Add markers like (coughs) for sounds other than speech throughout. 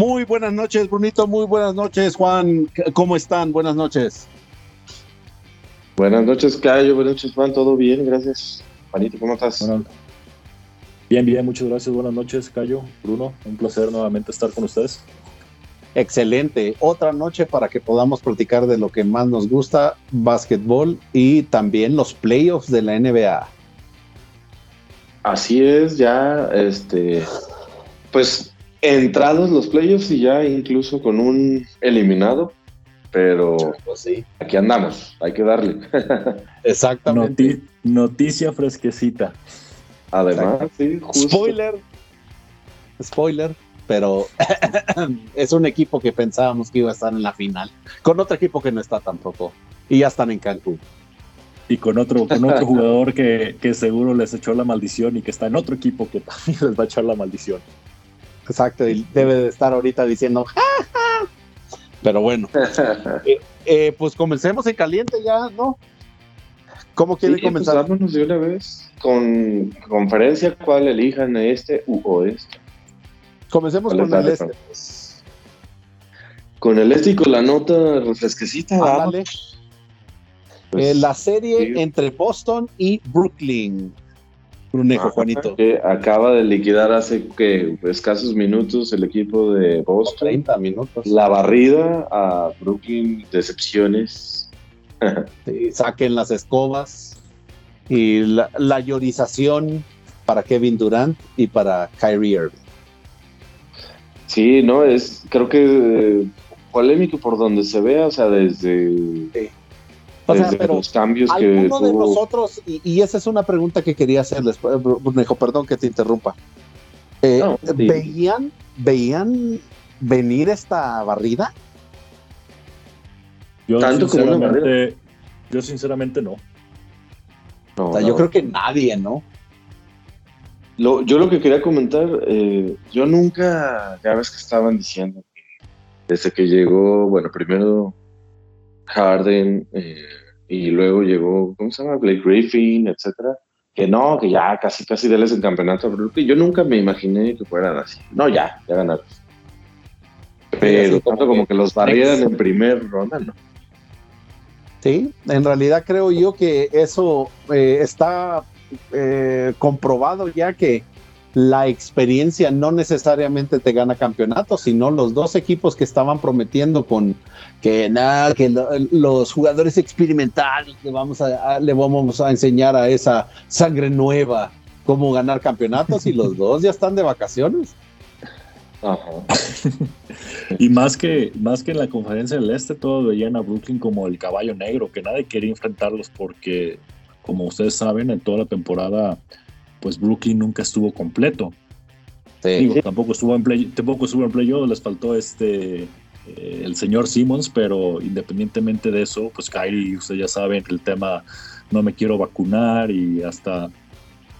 Muy buenas noches, Brunito. Muy buenas noches, Juan. ¿Cómo están? Buenas noches. Buenas noches, Cayo. Buenas noches, Juan. ¿Todo bien? Gracias. Juanito, ¿cómo estás? bien, bien. Muchas gracias. Buenas noches, Cayo. Bruno, un placer nuevamente estar con ustedes. Excelente. Otra noche para que podamos platicar de lo que más nos gusta, básquetbol y también los playoffs de la NBA. Así es, ya, este, pues entrados los playoffs y ya incluso con un eliminado, pero pues sí. aquí andamos, hay que darle. (laughs) Exactamente. noticia fresquecita. Además, sí, Spoiler. Spoiler, pero (coughs) es un equipo que pensábamos que iba a estar en la final, con otro equipo que no está tampoco, y ya están en Cancún y con otro, con otro jugador que, seguro les echó la maldición y que está en otro equipo que también (laughs) les va a echar la maldición. Exacto, y debe de estar ahorita diciendo, pero bueno, (laughs) eh, eh, pues comencemos en caliente ya, ¿no? ¿Cómo quiere sí, comenzar? Pues de una vez con conferencia, cuál elijan este u oeste. Comencemos con el este. Con el este y con la nota refresquecita. Dale. Pues, eh, la serie entre Boston y Brooklyn. Brunejo, Juanito. Que acaba de liquidar hace que escasos minutos el equipo de Boston. 30 minutos. La barrida a Brooklyn, decepciones. saquen las escobas. Y la, llorización para Kevin Durant y para Kyrie Irving. Sí, no, es, creo que eh, polémico por donde se vea, o sea, desde o sea, pero los cambios que de nosotros, y, esa es una pregunta que quería hacerles, eh, Brunejo, perdón que te interrumpa. Eh, ¿veían, ¿Veían venir esta barrida? Yo sinceramente, yo sinceramente no. o sea, yo creo que nadie, ¿no? Lo, yo lo que quería comentar, eh, yo nunca, ya ves que estaban diciendo que desde que llegó, bueno, primero Harden, eh, y luego llegó, ¿cómo se llama? Blake Griffin, etcétera. Que no, que ya casi, casi déles el campeonato a Yo nunca me imaginé que fueran así. No, ya, ya ganaron. Pero tanto como que los barrieran en primer ronda, ¿no? Sí, en realidad creo yo que eso eh, está eh, comprobado ya que la experiencia no necesariamente te gana campeonatos, sino los dos equipos que estaban prometiendo con que nada, que los jugadores experimentales le vamos a, le vamos a enseñar a esa sangre nueva cómo ganar campeonatos y los (laughs) dos ya están de vacaciones. y más que, más que en la conferencia del Este, todos veían a Brooklyn como el caballo negro, que nadie quería enfrentarlos porque, como ustedes saben, en toda la temporada pues Brooklyn nunca estuvo completo. tampoco estuvo en play, tampoco estuvo en playoff, les faltó este eh, el señor Simmons, pero independientemente de eso, pues Kyrie, ustedes ya saben el tema no me quiero vacunar y hasta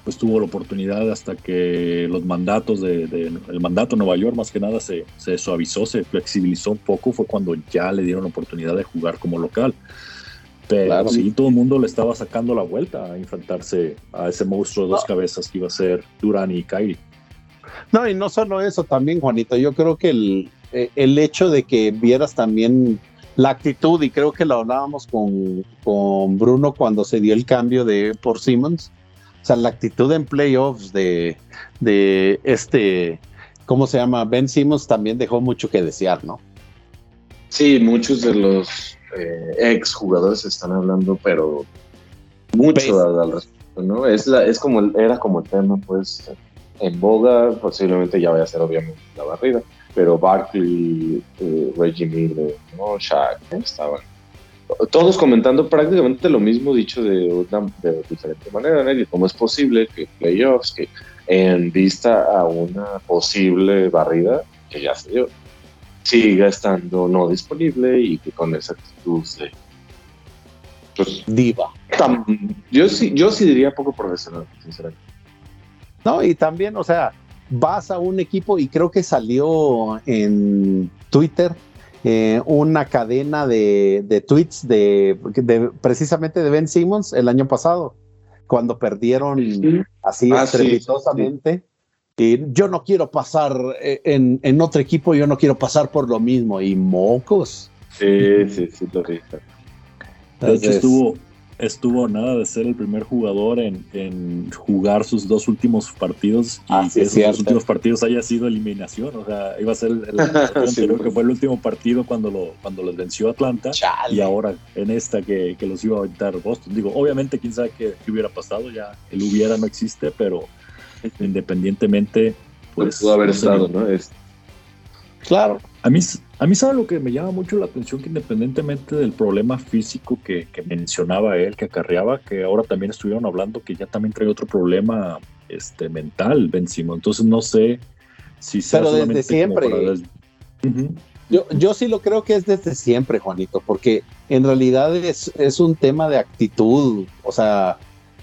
pues tuvo la oportunidad hasta que los mandatos de, el mandato de Nueva York más que nada se, se suavizó, se flexibilizó un poco, fue cuando ya le dieron la oportunidad de jugar como local. Pero sí, todo el mundo le estaba sacando la vuelta a enfrentarse a ese monstruo de dos cabezas que iba a ser Durán y Kyrie. No, y no solo eso también, Juanito. Yo creo que el, eh, el hecho de que vieras también la actitud, y creo que lo hablábamos con, con Bruno cuando se dio el cambio de por Simmons. O sea, la actitud en playoffs de, de este, ¿cómo se llama? Ben Simmons también dejó mucho que desear, ¿no? Sí, muchos de los eh, ex jugadores están hablando, pero mucho al, respecto, ¿no? Es, la, es como, era como el tema, pues, en boga, posiblemente ya vaya a ser obviamente la barrida, pero Barkley, eh, Reggie Miller, ¿no? Shaq, estaban todos comentando prácticamente lo mismo dicho de una de diferente manera, ¿no? cómo es posible que playoffs, que en vista a una posible barrida que ya se dio, siga estando no disponible y que con esa actitud de pues, diva. yo sí, yo sí diría poco profesional, sinceramente. No, y también, o sea, vas a un equipo y creo que salió en Twitter eh, una cadena de, de tweets de, precisamente de Ben Simmons el año pasado, cuando perdieron así ah, estrepitosamente yo no quiero pasar eh, en, en, otro equipo, yo no quiero pasar por lo mismo. Y mocos. Sí, sí, sí, lo dije. De hecho, estuvo, estuvo nada de ser el primer jugador en, jugar sus dos últimos partidos y que esos dos últimos partidos haya sido eliminación. O sea, iba a ser el, (laughs) anterior, que fue el último partido cuando lo cuando los venció Atlanta y ahora en esta que, los iba a aventar Boston. Digo, obviamente, quién sabe qué, hubiera pasado, ya el hubiera no existe, pero independientemente, pues. pudo haber estado, ¿no? Claro. A mí, a mí sabe lo que me llama mucho la atención, que independientemente del problema físico que, mencionaba él, que acarreaba, que ahora también estuvieron hablando que ya también trae otro problema este, mental, Ben Entonces no sé si sea Pero desde siempre. yo, yo sí lo creo que es desde siempre, Juanito, porque en realidad es, es un tema de actitud, o sea,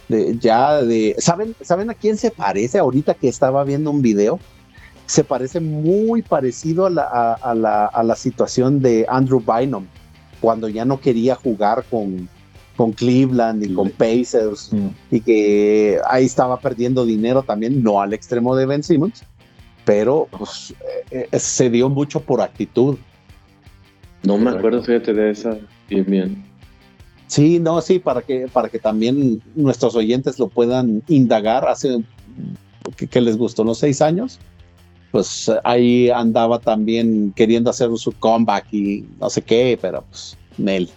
de, ya de... ¿saben, ¿Saben a quién se parece ahorita que estaba viendo un video? se parece muy parecido a la, situación de Andrew Bynum, cuando ya no quería jugar con, con Cleveland y con Pacers, mm. y que ahí estaba perdiendo dinero también, no al extremo de Ben Simmons, pero pues, eh, eh, se dio mucho por actitud. No me acuerdo, fíjate de esa, bien, bien. Sí, no, sí, para que, para que también nuestros oyentes lo puedan indagar hace que, les gustó, los seis años pues ahí andaba también queriendo hacer su comeback y no sé qué, pero pues Nel.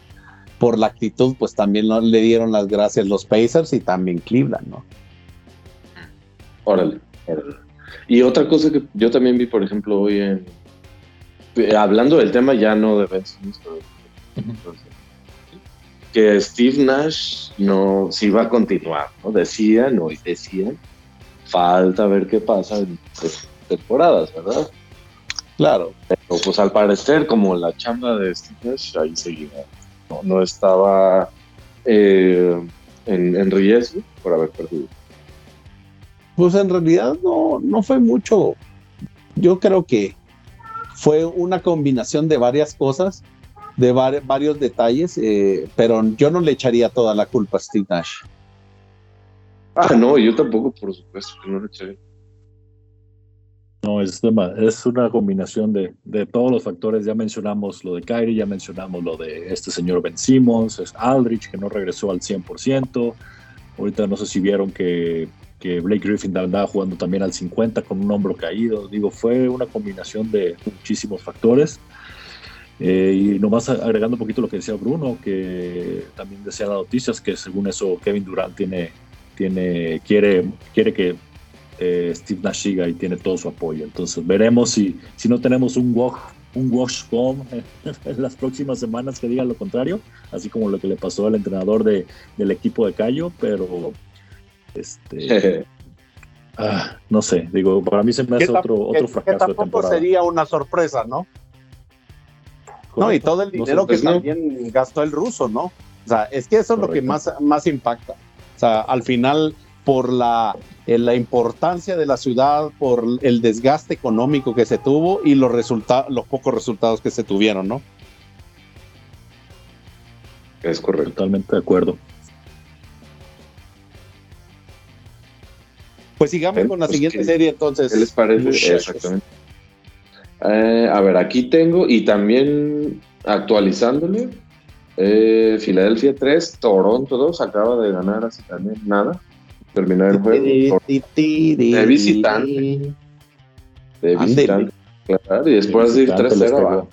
Por la actitud, pues también le dieron las gracias los Pacers y también Cleveland, ¿no? Órale, Y otra cosa que yo también vi, por ejemplo, hoy en. Eh, hablando del tema ya no de Ben que Steve Nash no si va a continuar, ¿no? Decían y decían, falta ver qué pasa temporadas, ¿verdad? Claro. Pero pues al parecer, como la chamba de Steve ahí seguía. No, estaba eh, en, riesgo por haber perdido. Pues en realidad no, no fue mucho. Yo creo que fue una combinación de varias cosas, de varios detalles, eh, pero yo no le echaría toda la culpa a Steve Nash. Ah, no, yo tampoco, por supuesto, que no le echaría. No, es, es una combinación de, de, todos los factores. Ya mencionamos lo de Kyrie, ya mencionamos lo de este señor Ben Simmons, es Aldrich que no regresó al 100%. Ahorita no sé si vieron que, que Blake Griffin andaba jugando también al 50 con un hombro caído. Digo, fue una combinación de muchísimos factores. Eh, y nomás agregando un poquito lo que decía Bruno, que también decía las noticias que según eso Kevin Durant tiene, tiene, quiere, quiere que eh, Steve Nashiga y tiene todo su apoyo. Entonces veremos si, si no tenemos un wash, un wash bomb (laughs) en las próximas semanas que diga lo contrario, así como lo que le pasó al entrenador de, del equipo de Cayo, pero este (laughs) ah, no sé, digo, para mí se me hace otro, otro fracaso de temporada. sería una sorpresa, ¿no? No, y todo el dinero que también gastó el ruso, ¿no? O sea, es que eso es lo que más, más impacta. O sea, al final por la, eh, la importancia de la ciudad, por el desgaste económico que se tuvo y los, los pocos resultados que se tuvieron, ¿no? Es correcto. Totalmente de acuerdo. Pues sigamos con la pues siguiente serie entonces. ¿Qué les parece? Exactamente. Eh, a ver, aquí tengo y también actualizándole. Eh, Filadelfia 3, Toronto 2, acaba de ganar así también nada terminar el juego. De visitante. De visitante. Claro, y después de ir 3-0 abajo.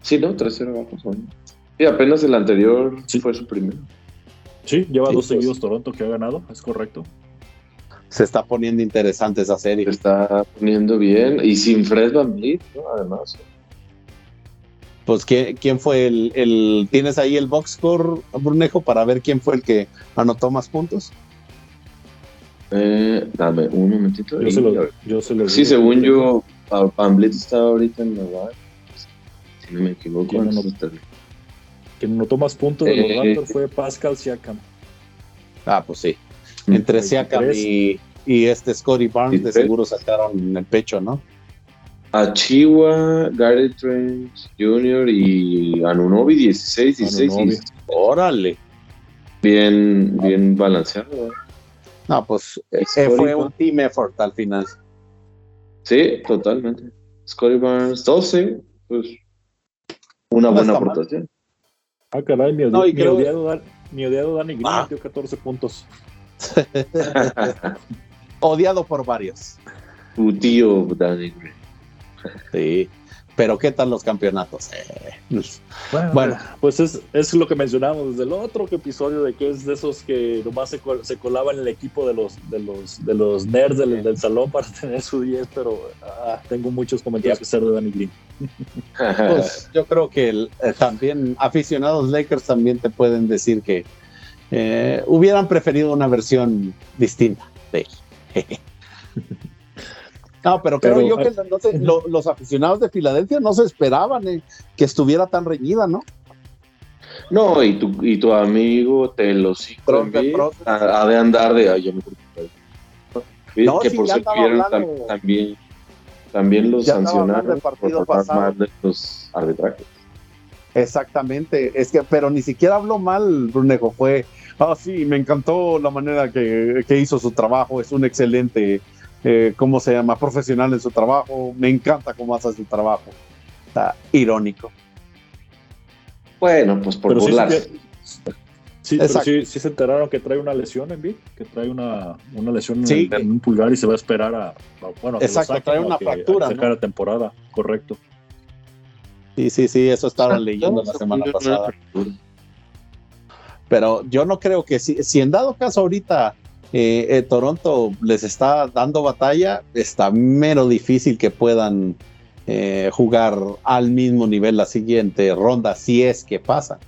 Sí, ¿no? 3-0 abajo. Y apenas el anterior sí. fue su primero. Sí, lleva dos pues. seguidos Toronto que ha ganado, es correcto. Se está poniendo interesante esa serie. Se está poniendo bien. Y sin Fred Van Vliet, ¿no? Además. Pues, ¿quién, fue el, ¿Tienes ahí el box score, Brunejo, para ver quién fue el que anotó más puntos? Eh, dame un momentito. Yo, se lo, yo se lo Sí, según yo, Pamblet está ahorita en Nueva Si no me equivoco. ¿Quién anotó, quien anotó más puntos de los eh, Raptors fue Pascal Siakam. Ah, pues sí. Mm. Entre Siakam y, y, este Scotty Barnes, de seguro sacaron el pecho, ¿no? a Chihuahua, Gary Trent Jr. y Anunobi 16, 16. Órale. Bien, bien balanceado. No, pues eh, fue un team effort al final. Sí, totalmente. Scotty Barnes, 12, pues una buena aportación. Ah, caray, mi, odiado, mi odiado Danny Green ah. 14 puntos. (laughs) Odiado por varios. Tu tío Danny Green. Sí. Pero ¿qué tal los campeonatos? Eh, bueno, pues es, es, lo que mencionamos desde el otro episodio de que es de esos que nomás se, se colaban en el equipo de los, de los, de los nerds del, salón para (laughs) tener su 10, pero ah, tengo muchos comentarios que hacer de Danny Green. (laughs) Pues yo creo que eh, también aficionados Lakers también te pueden decir que eh, hubieran preferido una versión distinta de él. (laughs) No, pero creo yo que los aficionados de Filadelfia no se esperaban eh, que estuviera tan reñida, ¿no? No, y tu, y tu amigo te lo ha de andar de ay, yo me no, que por si también, también los sancionaron por mal de los arbitrajes. Exactamente, es que, pero ni siquiera habló mal Brunejo, fue, ah, sí, me encantó la manera que, que hizo su trabajo, es un excelente eh, ¿cómo se llama? Profesional en su trabajo. Me encanta cómo hace su trabajo. Está irónico. Bueno, pues por burlarse. Sí, sí, sí, se enteraron que trae una lesión en Vic, que trae una, una lesión en, un pulgar y se va a esperar a, bueno, Exacto, trae una fractura. A la temporada, correcto. Sí, sí, sí, eso estaba leyendo la semana pasada. Pero yo no creo que si, en dado caso ahorita eh, eh, Toronto les está dando batalla, está mero difícil que puedan eh, jugar al mismo nivel la siguiente ronda, si es que pasa.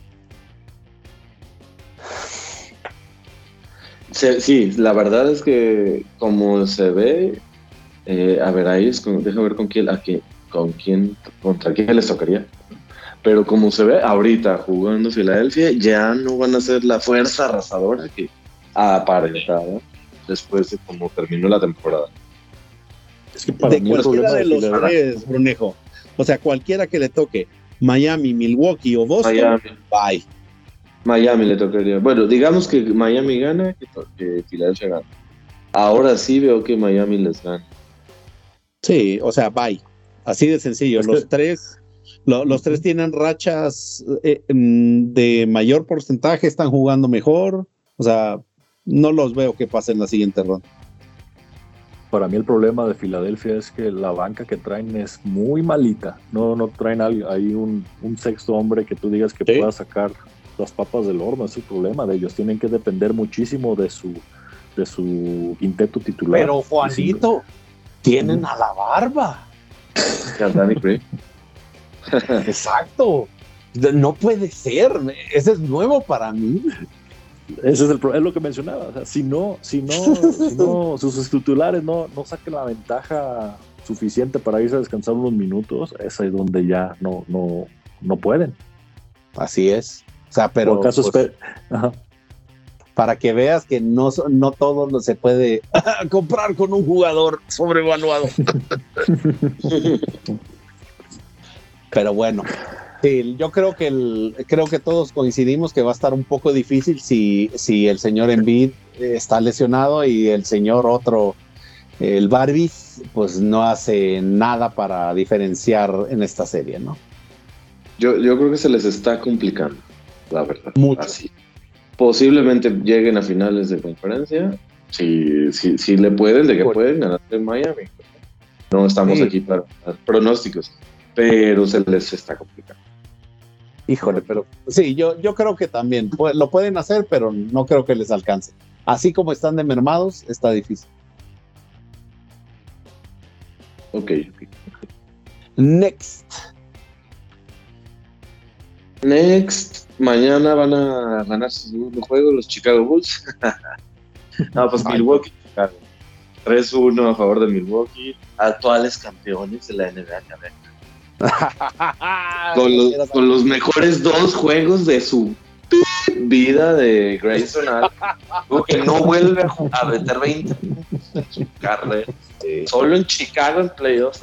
Sí, la verdad es que como se ve, a ver, ahí es deja ver con quién, con quién, contra quién les tocaría. Pero como se ve ahorita jugando Filadelfia, ya no van a ser la fuerza arrasadora que, aparentado después de cómo terminó la temporada. Es que para de mí cualquiera de los tres, Brunejo. O sea, cualquiera que le toque, Miami, Milwaukee o Boston, Miami. bye. Miami le tocaría. Bueno, digamos que Miami gana, que, que Filadelfia gana. Ahora sí veo que Miami les gana. Sí, o sea, bye. Así de sencillo. los tres, los tres tienen rachas eh, mm, de mayor porcentaje, están jugando mejor. O sea, no los veo que pasen la siguiente ronda. Para mí el problema de Filadelfia es que la banca que traen es muy malita. No, no traen ahí un, sexto hombre que tú digas que pueda sacar las papas del horno. Es el problema de ellos. Tienen que depender muchísimo de su, de su quinteto titular. Pero Juanito, tienen a la barba. (laughs) (laughs) Exacto. No puede ser. Ese es nuevo para mí. Ese es, el, es lo que mencionaba. si no, si no, (laughs) sus titulares no, no saquen la ventaja suficiente para irse a descansar unos minutos, es ahí donde ya no, no, no pueden. Así es. O sea, pero pues, para que veas que no, no todo se puede (laughs) comprar con un jugador sobrevaluado. Pero bueno, Sí, yo creo que el, creo que todos coincidimos que va a estar un poco difícil si, si el señor Embiid está lesionado y el señor otro, el Barbis, pues no hace nada para diferenciar en esta serie, ¿no? Yo, yo creo que se les está complicando, la verdad. Mucho. Así. Posiblemente lleguen a finales de conferencia, si, si, si le pueden, de que pueden ganar en Miami. No estamos aquí para pronósticos, pero se les está complicando. Híjole, pero sí, yo, yo creo que también lo pueden hacer, pero no creo que les alcance. Así como están de mermados, está difícil. Ok. Next. Next. Mañana van a ganar su segundo juego los Chicago Bulls. (laughs) no, pues Milwaukee. 3-1 a favor de Milwaukee. Actuales campeones de la NBA. (laughs) con, los, mejores dos juegos de su vida de Grayson que no vuelve a, meter 20 en su carrera. Solo en Chicago en playoffs.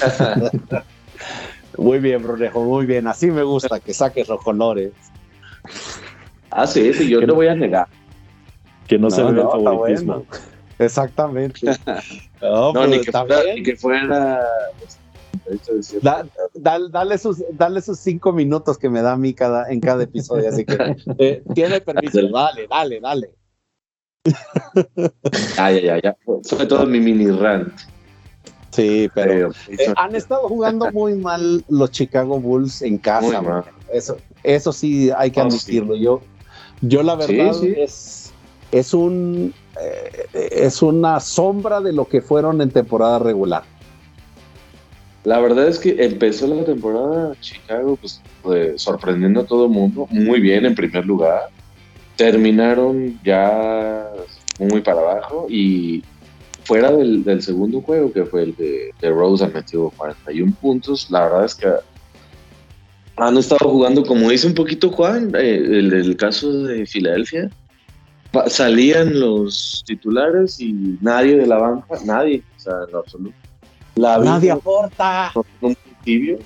(laughs) muy bien, Brunejo, muy bien. Así me gusta que saques los colores. Ah, sí, sí, yo no voy a negar. Que no, se ve el favoritismo. Exactamente. (laughs) no, ni, que fuera, ni, que fuera, dale, sus, dale sus cinco minutos que me da a mí cada, en cada episodio, así que eh, tiene permiso, dale, dale, dale. (laughs) ya, ya, ya. Fue todo mi mini rant. Sí, pero eh, han estado jugando muy mal los Chicago Bulls en casa. Eso, eso sí hay que oh, admitirlo. Yo, yo la verdad es es un eh, es una sombra de lo que fueron en temporada regular. La verdad es que empezó la temporada Chicago pues, sorprendiendo a todo el mundo, muy bien en primer lugar. Terminaron ya muy para abajo y fuera del, segundo juego, que fue el de, de Rose, metido 41 puntos. La verdad es que han estado jugando, como dice un poquito Juan, eh, el caso de Filadelfia. Salían los titulares y nadie de la banca, nadie, o sea, en lo absoluto. nadie aporta. Un tibio,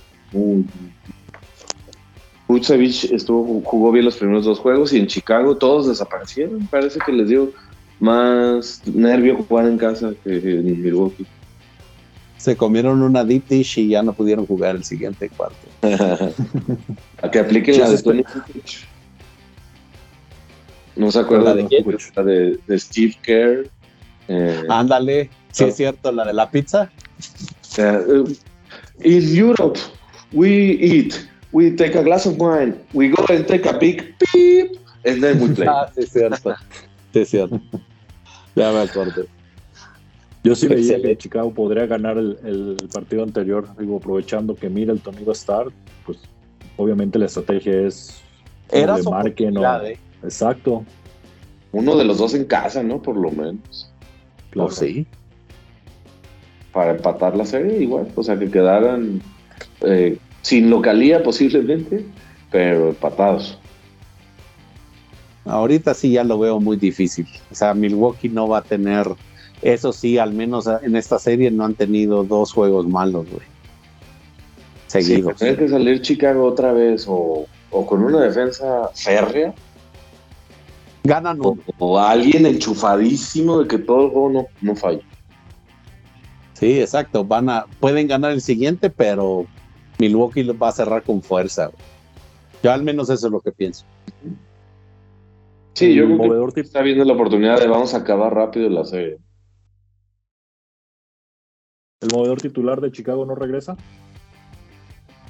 estuvo, jugó bien los primeros dos juegos y en Chicago todos desaparecieron. Parece que les dio más nervio jugar en casa que en Milwaukee. Se comieron una deep dish y ya no pudieron jugar el siguiente cuarto. (laughs) A que apliquen la de Tony ¿No se acuerda de quién? La de, Steve Kerr. Eh, Ándale, sí es cierto, la de la pizza. Uh, in Europe, we eat, we take a glass of wine, we go and take a big beep, and then we (laughs) play. ah, sí es cierto. Sí, es cierto. Ya me acuerdo. Yo sí veía que Chicago podría ganar el, partido anterior, digo, aprovechando que Middleton iba a estar, pues obviamente la estrategia es Era de marque, ¿no? Eh. Exacto. Uno de los dos en casa, ¿no? Por lo menos. Claro. sí. Para empatar la serie, igual. O sea, que quedaran eh, sin localía posiblemente, pero empatados. Ahorita sí ya lo veo muy difícil. O sea, Milwaukee no va a tener, eso sí, al menos en esta serie no han tenido dos juegos malos, güey. Seguidos. tiene que salir Chicago otra vez o, con una defensa férrea. Ganan o, o, alguien enchufadísimo de que todo el juego no, no falla. Sí, exacto. Van a, pueden ganar el siguiente, pero Milwaukee va a cerrar con fuerza. Yo al menos eso es lo que pienso. Sí, yo creo que está viendo la oportunidad de vamos a acabar rápido la serie. ¿El movedor titular de Chicago no regresa?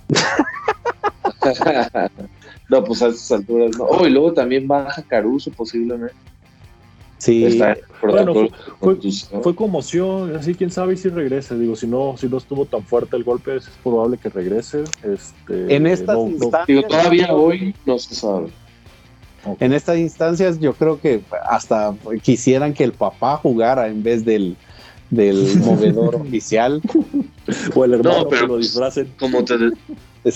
(laughs) no, pues a estas alturas no. Oh, y luego también baja Caruso posiblemente. Sí, fue, conmoción, así quién sabe si regrese. Digo, si no, si no estuvo tan fuerte el golpe, es probable que regrese. Este, en estas instancias, todavía hoy no se sabe. En estas instancias yo creo que hasta quisieran que el papá jugara en vez del, del (laughs) movedor oficial. (laughs) o el hermano que lo disfracen. Como, te,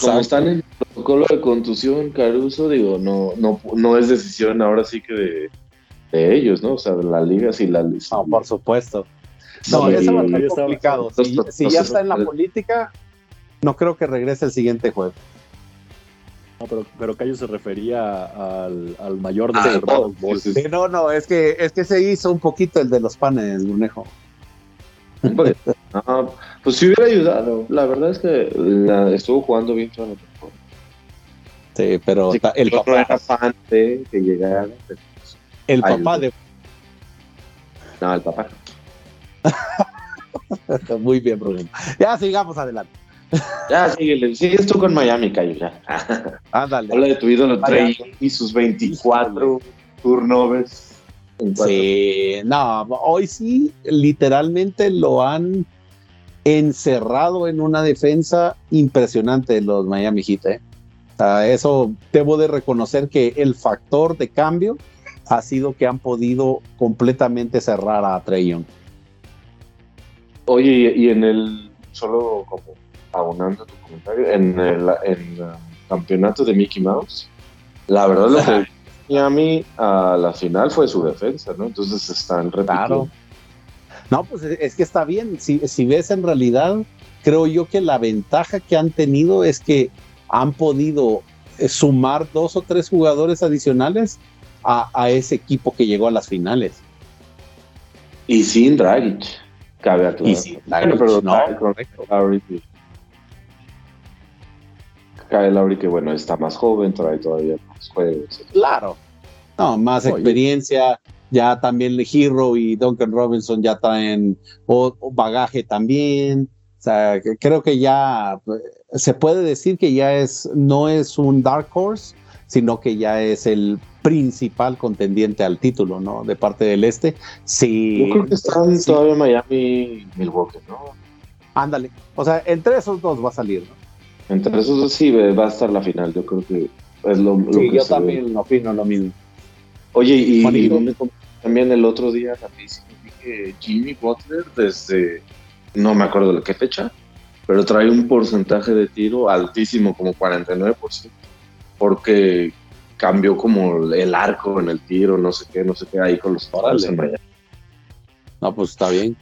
como están en el protocolo de contusión, Caruso, digo, no, no, no es decisión ahora sí que de, de ellos, ¿no? O sea, de la liga, si la... no, por supuesto. No, eso va a ser complicado. Si, ya está en la política, no creo que regrese el siguiente juego. No, pero, pero Cayo se refería al, al mayor de ah, los sí, no, no, es que, es que se hizo un poquito el de los panes, Lunejo. Pues, pues sí hubiera ayudado. La verdad es que estuvo jugando bien toda la temporada. Sí, pero el papá no era fan de que llegara. El papá de. No, el papá. (laughs) Muy bien, Rubén. Ya sigamos adelante. Ya, síguele. Sigues tú con Miami, Cayo, ya. (laughs) Ándale. Habla de tu ídolo Trey y sus 24 turnovers. Sí, no, hoy sí, literalmente lo han encerrado en una defensa impresionante los Miami Heat. ¿eh? eso debo de reconocer que el factor de cambio ha sido que han podido completamente cerrar a Trey Young. Oye, y en el, solo como abonando tu comentario, en el, campeonato de Mickey Mouse, la verdad lo que (laughs) Miami a la final fue su defensa, ¿no? Entonces están repitiendo. No, pues es que está bien. Si, si ves en realidad, creo yo que la ventaja que han tenido es que han podido eh, sumar dos o tres jugadores adicionales a, ese equipo que llegó a las finales. Y sin Dragic, cabe aclarar. Y sin Dragic, pero no, correcto. Kyle Lowry que bueno, está más joven, trae todavía más juegos. Claro, no, más experiencia, ya también Hero y Duncan Robinson ya traen bagaje también. O sea, creo que ya se puede decir que ya es, no es un dark horse, sino que ya es el principal contendiente al título, ¿no? De parte del este. Sí. Yo creo que están todavía Miami y Milwaukee, ¿no? Ándale. O sea, entre esos dos va a salir, ¿no? Entre esos dos sí va a estar la final. Yo creo que es lo, lo sí, yo también opino lo mismo. Oye, y, también el otro día rapidísimo que Jimmy Butler desde, no me acuerdo de qué fecha, pero trae un porcentaje de tiro altísimo, como 49%, porque cambió como el arco en el tiro, no sé qué, no sé qué, ahí con los en No, pues está bien.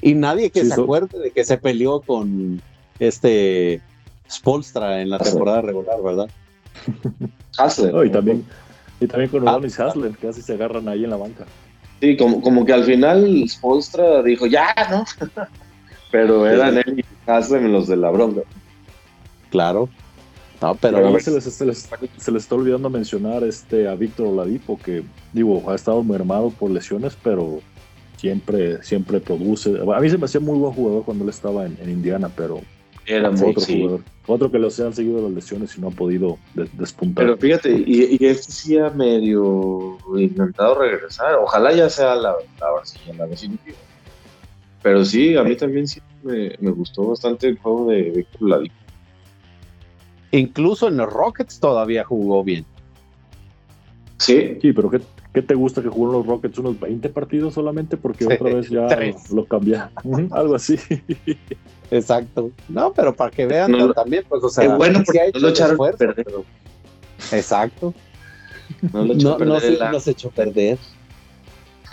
Y nadie que se acuerde de que se peleó con este Spolstra en la temporada regular, ¿verdad? (laughs) Hasler. y también y también con Udonis ah, Haslem, casi se agarran ahí en la banca. Sí, como, como que al final Spolstra dijo, ya, ¿no? (laughs) pero eran él y Haslem los de la bronca. Claro. No, pero, se, les, se, les, está olvidando mencionar este a Víctor Oladipo, que digo, ha estado mermado por lesiones, pero siempre, siempre produce. A mí se me hacía muy buen jugador cuando él estaba en Indiana, pero era muy, otro jugador. Otro que los han seguido las lesiones y no ha podido despuntar. Pero fíjate, y, y, este sí ha medio intentado regresar. Ojalá ya sea la, la, la definitiva. Pero sí, a mí también sí me, gustó bastante el juego de Víctor Ladipo. Incluso en los Rockets todavía jugó bien. Sí. Sí, pero ¿qué, ¿qué te gusta que jugó los Rockets unos 20 partidos solamente? Porque otra vez ya lo cambia. Algo así. Exacto. No, pero para que vean también, pues, o sea, bueno porque no lo echaron perder. Exacto. No lo echó no, se, nos echó perder.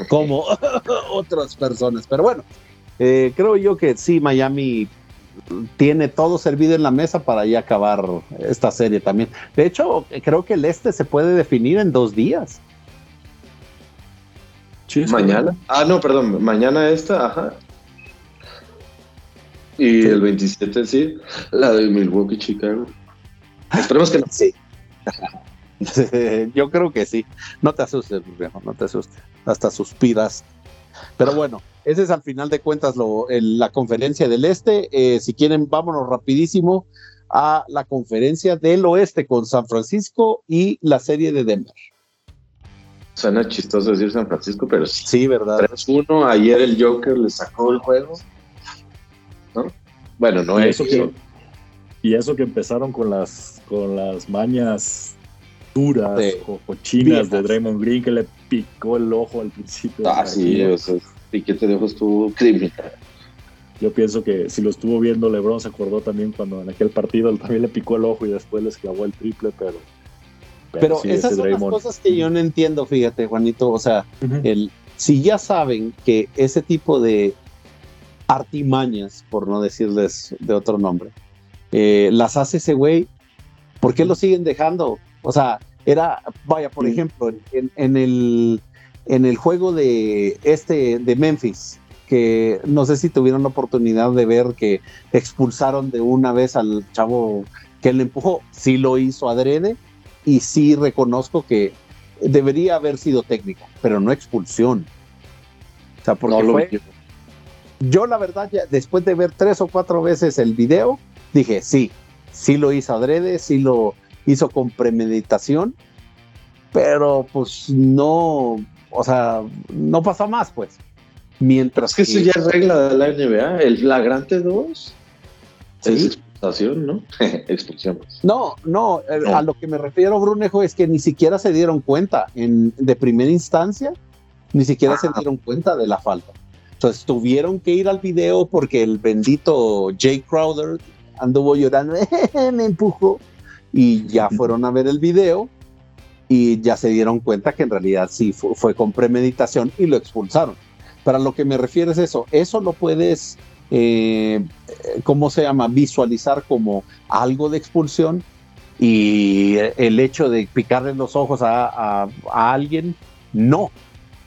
Como (laughs) otras personas. Pero bueno, eh, creo yo que sí, Miami tiene todo servido en la mesa para ya acabar esta serie también. De hecho, creo que el este se puede definir en dos días. mañana. Ah, no, perdón, mañana esta, ajá. Y el 27, sí, la de Milwaukee, Chicago. Esperemos que no. Sí. (laughs) Yo creo que sí. No te asustes, viejo, no te asustes. Hasta suspiras. Pero bueno, ese es al final de cuentas lo, la conferencia del este. Eh, si quieren, vámonos rapidísimo a la conferencia del oeste con San Francisco y la serie de Denver. Suena chistoso decir San Francisco, pero sí. Sí, ¿verdad? 3-1. Ayer el Joker le sacó el juego. Bueno, no es. Eso y eso que empezaron con las, con las mañas duras o cochinas de Draymond Green que le picó el ojo al principio. Ah, sí, o sea, piquete de ojos estuvo criminal. Yo pienso que si lo estuvo viendo LeBron se acordó también cuando en aquel partido (laughs) también le picó el ojo y después les clavó el triple, pero pero, esas son las cosas que yo no entiendo, fíjate, Juanito. O sea, el, si ya saben que ese tipo de artimañas, por no decirles de otro nombre, eh, las hace ese güey, ¿por qué lo siguen dejando? O sea, era, vaya, por ejemplo, en, el, en el juego de este de Memphis, que no sé si tuvieron la oportunidad de ver que expulsaron de una vez al chavo que le empujó, sí lo hizo adrede y sí reconozco que debería haber sido técnico, pero no expulsión. O sea, porque fue, yo la verdad, ya, después de ver tres o cuatro veces el video, dije, sí, sí lo hizo adrede, sí lo hizo con premeditación, pero pues no, o sea, no pasó más, pues. Mientras es que, eso ya es regla de la NBA, el flagrante 2 es (laughs) expulsión, ¿no? expulsión. No, no, a lo que me refiero, Brunejo, es que ni siquiera se dieron cuenta en, de primera instancia, ni siquiera se dieron cuenta de la falta. Entonces tuvieron que ir al video porque el bendito Jay Crowder anduvo llorando, (laughs) me empujó. Y ya fueron a ver el video y ya se dieron cuenta que en realidad sí fue, con premeditación y lo expulsaron. Para lo que me refiero es eso, eso lo puedes, eh, ¿cómo se llama? Visualizar como algo de expulsión, y el hecho de picarle los ojos a, alguien, no.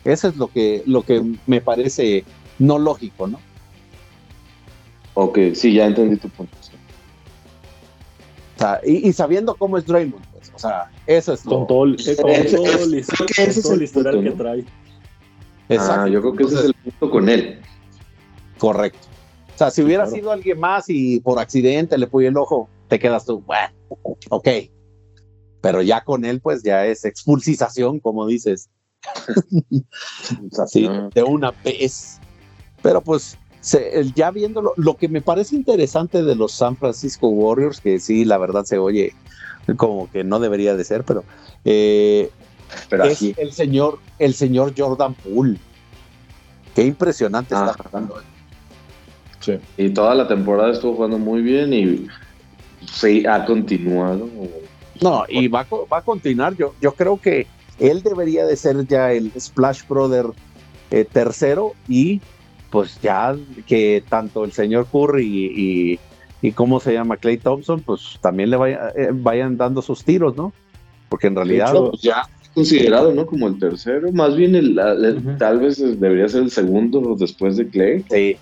Eso es lo que, lo que me parece no lógico, ¿no? Ok, sí, ya entendí tu punto. O sea, y, sabiendo cómo es Draymond, pues, o sea, eso es con todo, el, con todo, el, historial que trae. Exacto. Ah, yo creo que ese es el punto con él. Correcto. O sea, si hubiera sido alguien más y por accidente le pude el ojo, te quedas tú, bueno, ok. Pero ya con él, pues ya es expulsización, como dices. (laughs) Así, de una vez. Pero pues, ya viéndolo, lo que me parece interesante de los San Francisco Warriors, que sí, la verdad se oye como que no debería de ser, pero, eh, pero es el señor, el señor Jordan Poole. Qué impresionante está jugando. Sí. Y toda la temporada estuvo jugando muy bien y sí, ha continuado. No, y va, va a continuar. Yo, yo creo que él debería de ser ya el Splash Brother eh, tercero y pues ya que tanto el señor Curry y, y, cómo se llama Clay Thompson, pues también le vaya, eh, vayan dando sus tiros, ¿no? Porque en realidad... Pues, ya considerado, ¿no? Como el tercero, más bien el, tal vez debería ser el segundo después de Clay. Sí.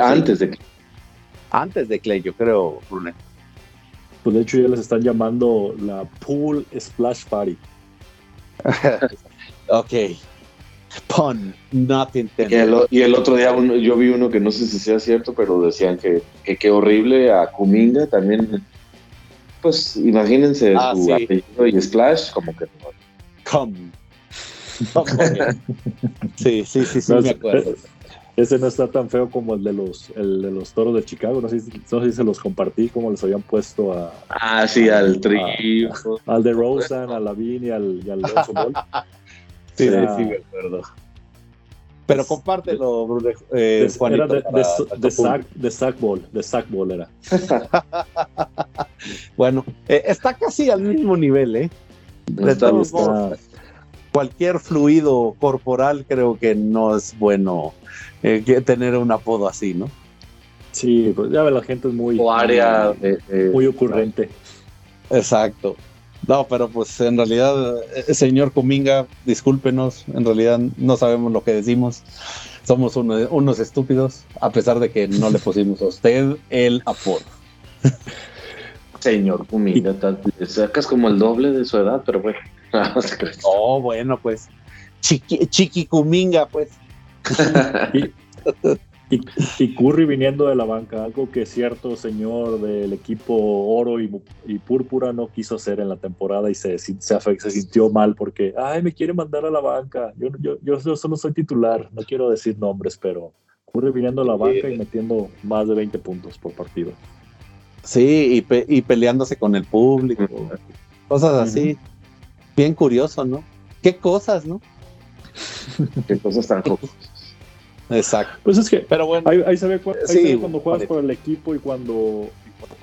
antes de Clay. Antes de Clay, yo creo, Brunet. Pues de hecho ya les están llamando la Pool Splash Party. (laughs) ok. Pun, not intended. Y el, otro día yo vi uno que no sé si sea cierto, pero decían que qué horrible a Kuminga también. Pues imagínense ah, su apellido y Splash, como que Come. sí, sí, sí, sí, me acuerdo. Ese no está tan feo como el de los, el de los toros de Chicago. No sé, si se los compartí, como les habían puesto a. Ah, sí, al Tri. Al de Rosen, a Lavin y al, y al Ball. (laughs) sí, sí, sí, me acuerdo. Pero compártelo, Bruno. Eh, de, era de, de, sack, de ball, de sack ball era. bueno, eh, está casi al mismo nivel, ¿eh? De todos modos, cualquier fluido corporal creo que no es bueno eh, tener un apodo así, ¿no? Sí, pues ya ve, la gente es muy, área muy ocurrente. Exacto. No, pero pues en realidad, eh, señor Cominga, discúlpenos, en realidad no sabemos lo que decimos. Somos unos estúpidos, a pesar de que no le (laughs) pusimos a usted el apodo. Señor Cominga, sacas como el doble de su edad, pero bueno. (laughs) oh, bueno, pues. Chiqui, Chiqui Cominga, pues (laughs) y, Curry viniendo de la banca, algo que cierto señor del equipo oro y, púrpura no quiso hacer en la temporada y se, se, se, sintió mal porque, ay, me quiere mandar a la banca. Yo, yo, yo, solo soy titular, no quiero decir nombres, pero Curry viniendo a la banca y metiendo más de 20 puntos por partido. Sí, y, peleándose con el público, cosas así. Bien curioso, ¿no? ¿Qué cosas, no? Qué cosas tan Exacto. Pues es que, pero bueno, ahí, se ve, cuando juegas por el equipo y cuando,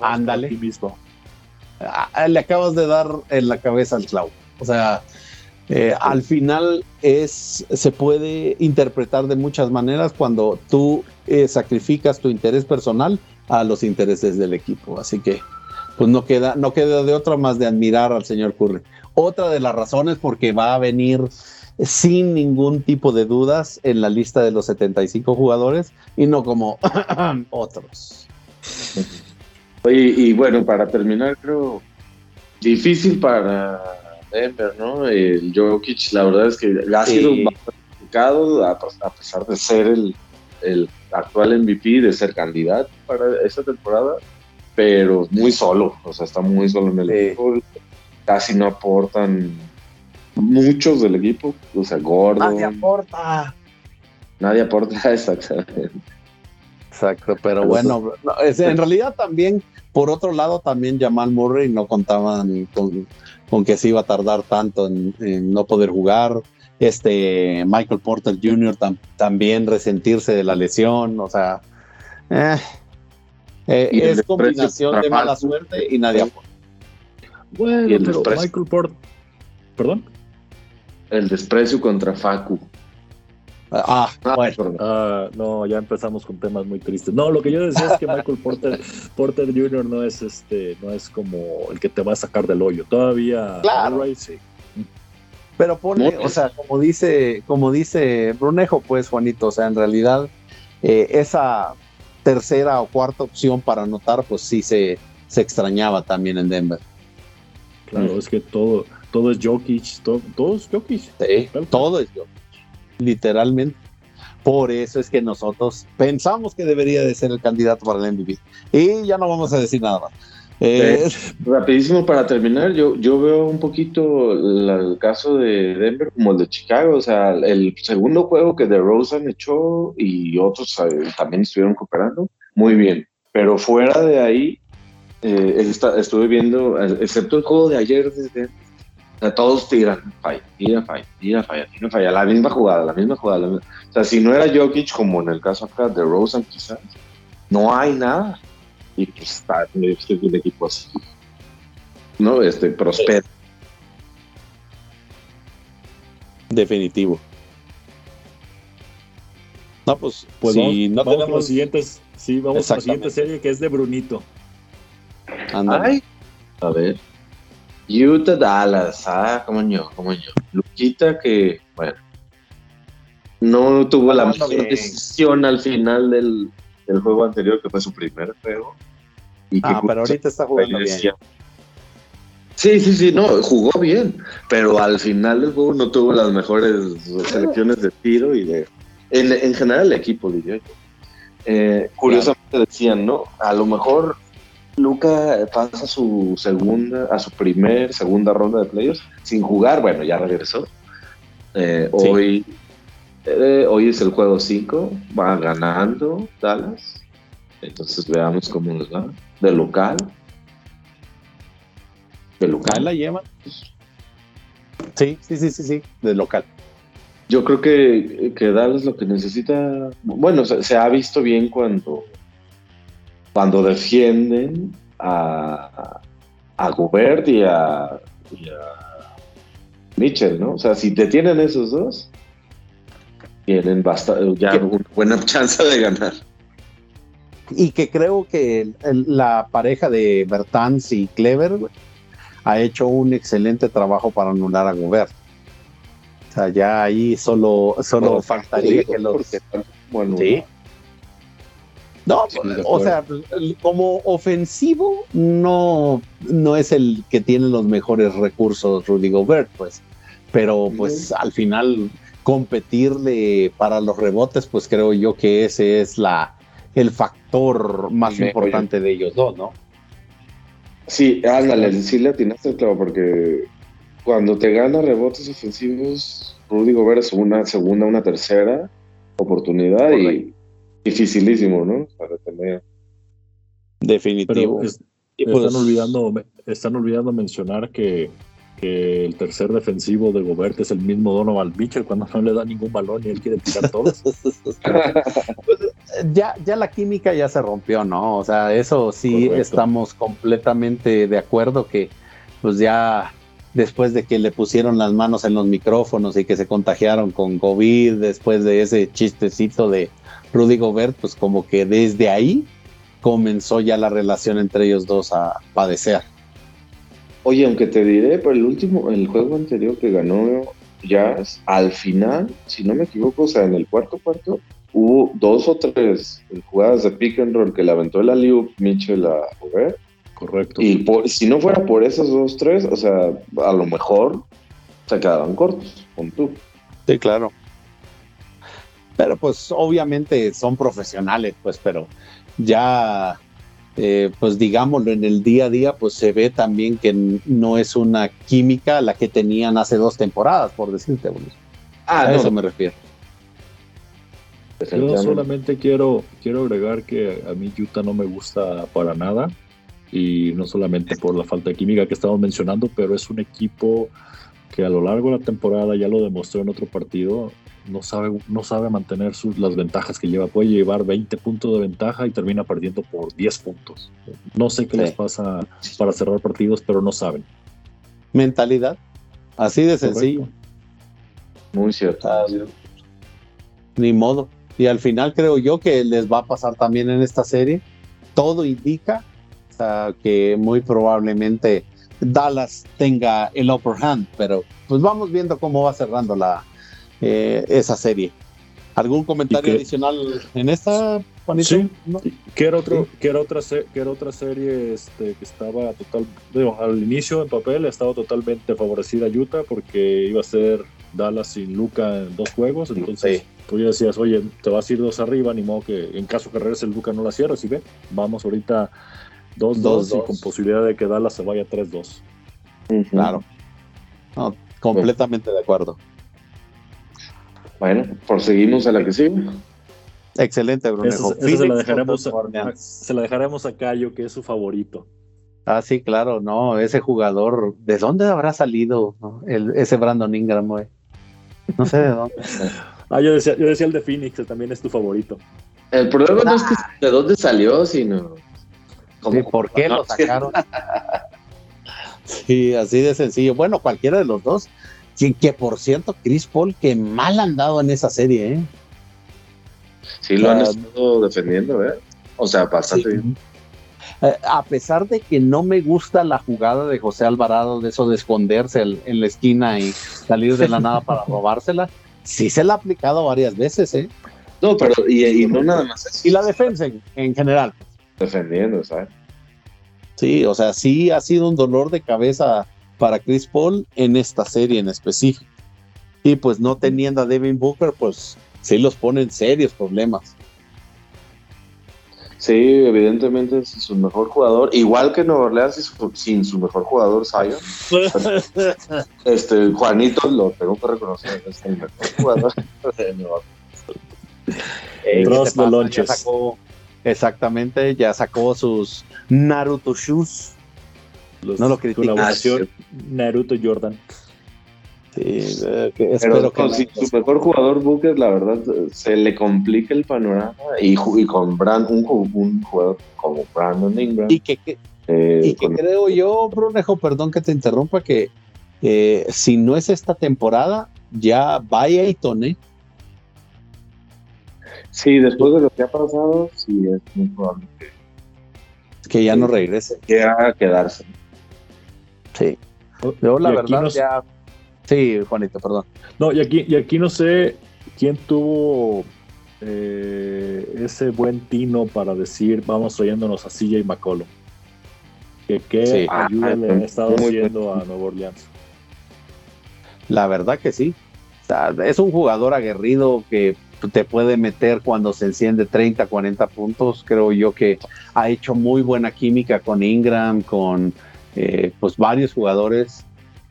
Ándale. mismo. Ah, le acabas de dar en la cabeza al clavo. O sea, eh, al final es, se puede interpretar de muchas maneras cuando tú eh, sacrificas tu interés personal a los intereses del equipo. Así que, pues no queda, no queda de otra más de admirar al señor Curry. Otra de las razones porque va a venir sin ningún tipo de dudas en la lista de los 75 jugadores y no como (clears throat) otros. Y, bueno, para terminar, creo difícil para Denver, ¿no? El Jokic, la verdad es que ha sido más complicado a, pesar de ser el, actual MVP, de ser candidato para esta temporada, pero muy solo, o sea, está muy solo en el equipo, casi no aportan muchos del equipo, o sea, gordo. Nadie aporta. Nadie aporta, (laughs) exactamente. Exacto, pero bueno, en realidad también, por otro lado, también Jamal Murray no contaban con, con que se iba a tardar tanto en, no poder jugar. Este Michael Porter Jr. también resentirse de la lesión, o sea, eh, eh, es combinación de mala suerte y nadie aporta. Bueno, pero Michael Porter, perdón el desprecio contra Facu. Ah, ah bueno. Ah, no, ya empezamos con temas muy tristes. No, lo que yo decía es que Michael Porter, (laughs) Porter Jr. no es este, no es como el que te va a sacar del hoyo. Todavía claro. sí. Pero pone, o sea, como dice, como dice Brunejo, pues Juanito, o sea, en realidad eh, esa tercera o cuarta opción para anotar, pues sí se, se extrañaba también en Denver. Claro, es que todo, todo es Jokic, todo, todo es Jokic. Sí, todo es Jokic literalmente. Por eso es que nosotros pensamos que debería de ser el candidato para el MVP. Y ya no vamos a decir nada más. Eh, rapidísimo para terminar, yo, yo veo un poquito el caso de Denver como el de Chicago, o sea, el segundo juego que DeRozan echó y otros eh, también estuvieron cooperando, muy bien, pero fuera de ahí, eh, estuve viendo, excepto el juego de ayer sea, todos tiran, falla, tira, falla, tira, falla, tira, falla. La misma jugada, la misma jugada. O sea, si no era Jokic, como en el caso acá de Rosen, quizás, no hay nada. Y pues está este un equipo así. ¿No? Este, prospera. Definitivo. No, pues, pues si no vamos tenemos... los siguientes, sí, vamos a la siguiente serie que es de Brunito. Ay, a ver. Utah Dallas, ah, como yo, como yo. Luquita que, bueno, no tuvo la mejor decisión al final del, juego anterior, que fue su primer juego. ah, pero ahorita está jugando bien. Sí, sí, sí, no, jugó bien, pero al final del juego no tuvo las mejores selecciones de tiro y de... En, general el equipo, diría yo. Eh, curiosamente decían, ¿no? A lo mejor Luca pasa su segunda, a su primer, segunda ronda de playoffs sin jugar. Bueno, ya regresó. Eh, hoy, eh, hoy es el juego 5, va ganando Dallas. Entonces veamos cómo nos va. De local. De local. la lleva. Sí, sí, sí, sí, sí, de local. Yo creo que, que Dallas lo que necesita, bueno, se ha visto bien cuando cuando defienden a, a Gobert y a, Mitchell, ¿no? O sea, si te tienen esos dos, tienen bastante, ya una buena chance de ganar. Y que creo que la pareja de Bertans y Clever ha hecho un excelente trabajo para anular a Gobert. O sea, ya ahí solo, solo faltaría que los. Bueno, sí. No, o sea, como ofensivo no, no es el que tiene los mejores recursos Rudy Gobert, pues. Pero pues al final competirle para los rebotes, pues creo yo que ese es la el factor más importante de ellos dos, ¿no? Sí, ándale, sí le atinaste el clavo, porque cuando te gana rebotes ofensivos, Rudy Gobert es una segunda, una tercera oportunidad y dificilísimo, ¿no? Para tener. Definitivo. Pues están, olvidando, están olvidando mencionar que, el tercer defensivo de Gobert es el mismo Donovan Mitchell cuando no le da ningún balón y él quiere tirar todos. (laughs) ya, ya la química ya se rompió, ¿no? O sea, eso sí estamos completamente de acuerdo que pues ya después de que le pusieron las manos en los micrófonos y que se contagiaron con COVID, después de ese chistecito de Rudy Gobert, pues como que desde ahí comenzó ya la relación entre ellos dos a padecer. Oye, aunque te diré, por el último, el juego anterior que ganó Jazz, al final, si no me equivoco, o sea, en el cuarto cuarto, hubo dos o tres jugadas de pick and roll que le aventó el Aliu Mitchell a Gobert. Correcto. Y si no fuera por esos dos, tres, o sea, a lo mejor se quedaban cortos, con tú. Sí, claro pero pues obviamente son profesionales, pues, pero ya, eh, pues digámoslo, en el día a día, pues se ve también que no es una química la que tenían hace dos temporadas, por decirte. Ah, a eso me refiero. Yo solamente quiero, quiero agregar que a mí Utah no me gusta para nada y no solamente por la falta de química que estamos mencionando, pero es un equipo que a lo largo de la temporada ya lo demostró en otro partido, no sabe, no sabe mantener sus, las ventajas que lleva. Puede llevar 20 puntos de ventaja y termina perdiendo por 10 puntos. No sé qué les pasa para cerrar partidos, pero no saben. Mentalidad. Así de sencillo. Muy cierto. ni modo. Y al final creo yo que les va a pasar también en esta serie. Todo indica que muy probablemente Dallas tenga el upper hand, pero pues vamos viendo cómo va cerrando la, eh, esa serie. ¿Algún comentario adicional en esta, Juanito? Sí, que era, otro, que era, otra, que era otra serie este, que estaba total, al inicio en papel estaba totalmente favorecida Utah porque iba a ser Dallas sin Luca en dos juegos, entonces tú ya decías, oye, te vas a ir dos arriba, ni modo que en caso que regrese el Luca no la cierres y ve, vamos ahorita 2-2 y con posibilidad de que Dallas se vaya 3-2. Claro. completamente de acuerdo. Bueno, proseguimos a la que sigue. Excelente, Bruno. se, la dejaremos a, se la dejaremos a Cayo, que es su favorito. Ah, sí, claro, no, ese jugador, ¿de dónde habrá salido el, ese Brandon Ingram, güey? No sé de dónde. (laughs) ah, yo decía, yo decía el de Phoenix, que también es tu favorito. El problema no es que de dónde salió, sino ¿Por qué lo (laughs) sacaron? (laughs) sí, así de sencillo. Bueno, cualquiera de los dos. Que, que por cierto, Chris Paul, que mal han dado en esa serie, ¿eh? Sí, lo han estado defendiendo, ¿eh? O sea, bastante bien. Eh, a pesar de que no me gusta la jugada de José Alvarado, de eso de esconderse en la esquina y salir de la (laughs) nada para robársela, sí se la ha aplicado varias veces, ¿eh? No, pero y, no nada más eso. Y la defensa en general defendiendo, ¿sabes? Sí, o sea, sí ha sido un dolor de cabeza para Chris Paul en esta serie en específico. Y pues no teniendo a Devin Booker, pues sí los pone en serios problemas. Sí, evidentemente es su mejor jugador, igual que Nueva Orleans sin su mejor jugador, Zion. (laughs) este, Juanito, lo tengo que reconocer, es el mejor jugador de Nueva Orleans. Sacó, Exactamente, ya sacó sus Naruto Shoes. No lo colaboración Naruto Jordan. Sí, eh, espero que su mejor jugador Booker, la verdad, se le complica el panorama y, con Brand, un, jugador como Brandon Ingram. Y que, eh, creo yo, Brunejo, perdón que te interrumpa, que eh, si no es esta temporada, ya vaya y tone Sí, después de lo que ha pasado, sí es muy probable que, ya no regrese. Que a quedarse. Sí. Yo la verdad ya... Sí, Juanito, perdón. No, y aquí, y aquí no sé quién tuvo eh, ese buen tino para decir vamos trayéndonos a CJ McCollum. Que qué ayuda le han estado haciendo a Nueva Orleans. La verdad que sí. es un jugador aguerrido que te puede meter cuando se enciende 30, 40 puntos. Creo yo que ha hecho muy buena química con Ingram, con eh, pues varios jugadores.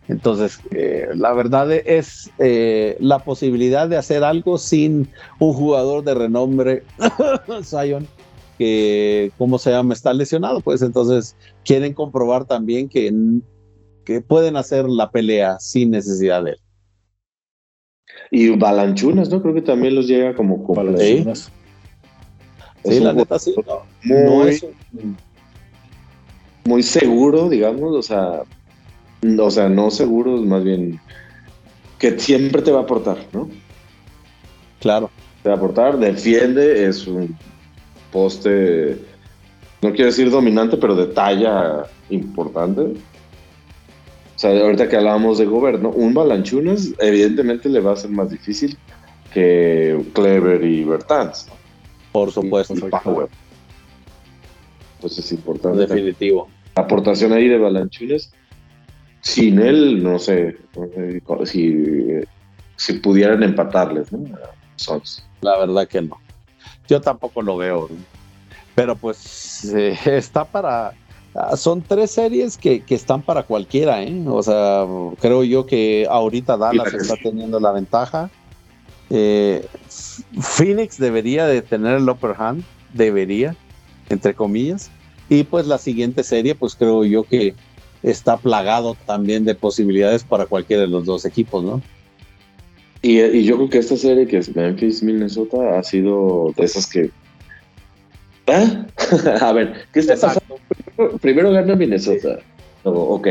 Entonces, eh, la verdad es eh, la posibilidad de hacer algo sin un jugador de renombre, (laughs) Zion, que, ¿cómo se llama? Está lesionado. Pues entonces quieren comprobar también que, que pueden hacer la pelea sin necesidad de él. Y Balanchunas, ¿no? Creo que también los llega como Balanchunas. Sí, la neta sí. Muy, muy seguro, digamos, o sea, o sea, no seguro, más bien que siempre te va a aportar, ¿no? Claro. Te va a aportar, defiende, es un poste, no quiero decir dominante, pero de talla importante. O sea, ahorita que hablábamos de gobierno, un Balanchunas evidentemente le va a ser más difícil que Clever y Bertans. Por supuesto. Entonces es importante. Definitivo. La aportación ahí de Balanchunas, sin él, no sé, si, si pudieran empatarles, ¿no? La verdad que no. Yo tampoco lo veo. Pero pues eh, (laughs) está para Ah, son tres series que, están para cualquiera, ¿eh? O sea, creo yo que ahorita Dallas está teniendo la ventaja. Eh, Phoenix debería de tener el upper hand, debería, entre comillas. Y pues la siguiente serie, pues creo yo que está plagado también de posibilidades para cualquiera de los dos equipos, ¿no? Y, y yo creo que esta serie que es Memphis-Minnesota ha sido de esas que ¿Ah? (laughs) a ver, ¿qué está pasando? Primero, gana Minnesota. ok.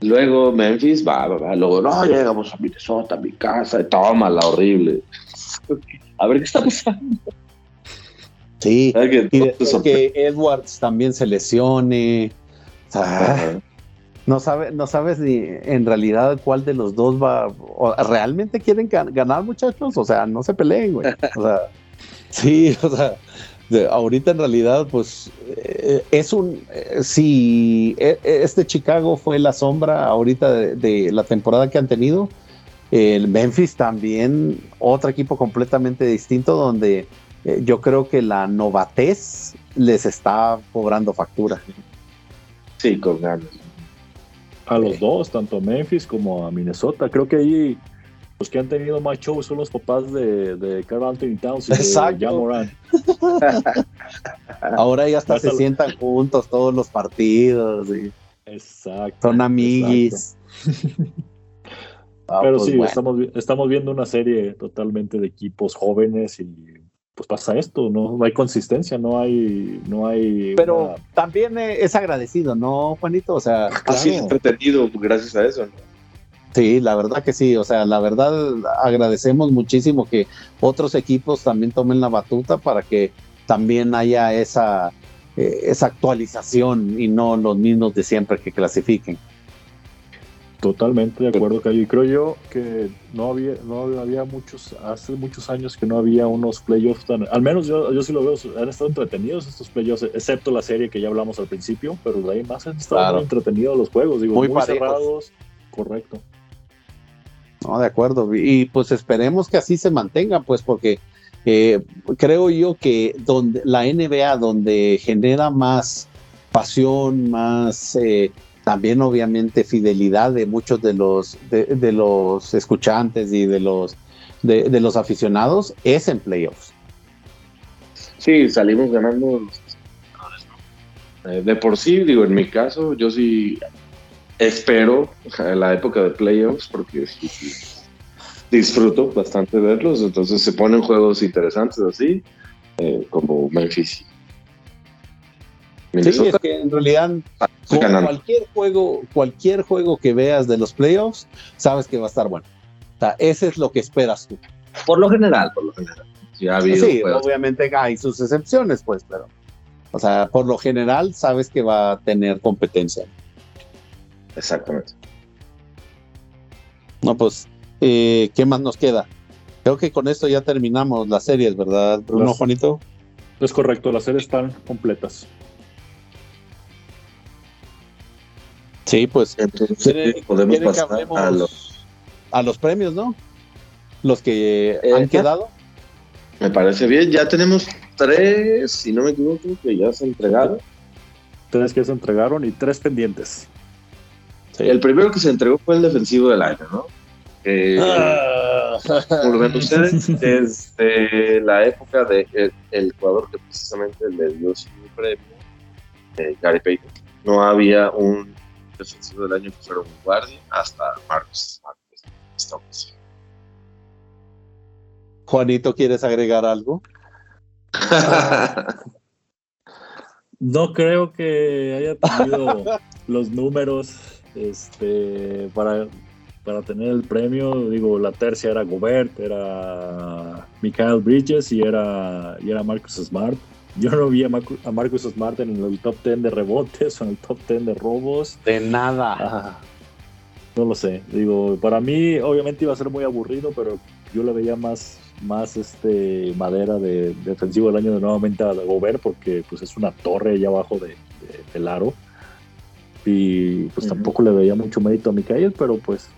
Luego Memphis, va, va, va. Luego, no, llegamos a Minnesota, a mi casa, toma la horrible. A ver qué está pasando. Sí, y que Edwards también se lesione. no, sabe, no sabes ni en realidad cuál de los dos va. ¿Realmente quieren ganar, muchachos? O sea, no se peleen, güey. O sea, (laughs) sí, o sea, ahorita en realidad, pues eh, es un. Eh, si e, e, este Chicago fue la sombra ahorita de, la temporada que han tenido, el Memphis también, otro equipo completamente distinto, donde eh, yo creo que la novatez les está cobrando factura. Sí, con ganas. A los dos, tanto a Memphis como a Minnesota. Creo que ahí los que han tenido más shows son los papás de, de Carl Anthony Towns y de Jan (laughs) Ahora ya hasta se sientan juntos todos los partidos. Exacto. Son amiguis. (laughs) Ah, Pero pues sí, estamos, estamos viendo una serie totalmente de equipos jóvenes y pues pasa esto, no, no hay consistencia, no hay, no hay. Pero también es agradecido, ¿no, Juanito? O sea, así entretenido gracias a eso. Sí, la verdad que sí, o sea, la verdad agradecemos muchísimo que otros equipos también tomen la batuta para que también haya esa, eh, esa actualización y no los mismos de siempre que clasifiquen. Totalmente de acuerdo, Cayo. Y creo yo que no había, no había muchos, hace muchos años que no había unos playoffs tan, al menos yo, yo sí lo veo, han estado entretenidos estos playoffs, excepto la serie que ya hablamos al principio, pero de ahí más han estado entretenidos los juegos, digo, muy, muy cerrados, correcto. No, de acuerdo. Y pues esperemos que así se mantenga, pues porque eh, creo yo que donde la NBA, donde genera más pasión, más eh, también obviamente fidelidad de muchos de los de, los escuchantes y de los de, los aficionados, es en playoffs. Sí, salimos ganando eh, de por sí, digo, en mi caso, yo sí espero la época de playoffs porque disfruto bastante verlos, entonces se ponen juegos interesantes así, eh, como Memphis. Sí, es que en realidad cualquier juego, cualquier juego que veas de los playoffs, sabes que va a estar bueno. O sea, ese es lo que esperas tú. Por lo general, por lo general. sí, obviamente hay sus excepciones, pues, pero, o sea, por lo general sabes que va a tener competencia. Exactamente. No, pues, eh, ¿qué más nos queda? Creo que con esto ya terminamos las series, ¿verdad, Bruno, Juanito? Es correcto, las series están completas. Sí, pues Entonces, podemos pasar a los... a los premios, ¿no? Los que han eh, quedado. Me parece bien, ya tenemos tres, si no me equivoco, que ya se entregaron. Tres que se entregaron y tres pendientes. El primero que se entregó fue el defensivo del año, ¿no? Eh, ah. Como lo ven ustedes, desde la época del de el, jugador que precisamente le dio su premio, eh, Gary Payton, no había un defensivo del año que guardia hasta Marcos Juanito, ¿quieres agregar algo? (laughs) no creo que haya tenido los números este, para, para tener el premio, digo, la tercia era Gobert, era Michael Bridges y era, y era Marcus Smart. Yo no vi a, Marcus Smart en el top 10 de rebotes o en el top 10 de robos. De nada. no lo sé. Digo, para mí obviamente iba a ser muy aburrido, pero yo le veía más, más este madera de, defensivo del año de nuevamente a Gobert porque pues es una torre allá abajo de, del aro y pues tampoco le veía mucho mérito a Mikael, pero pues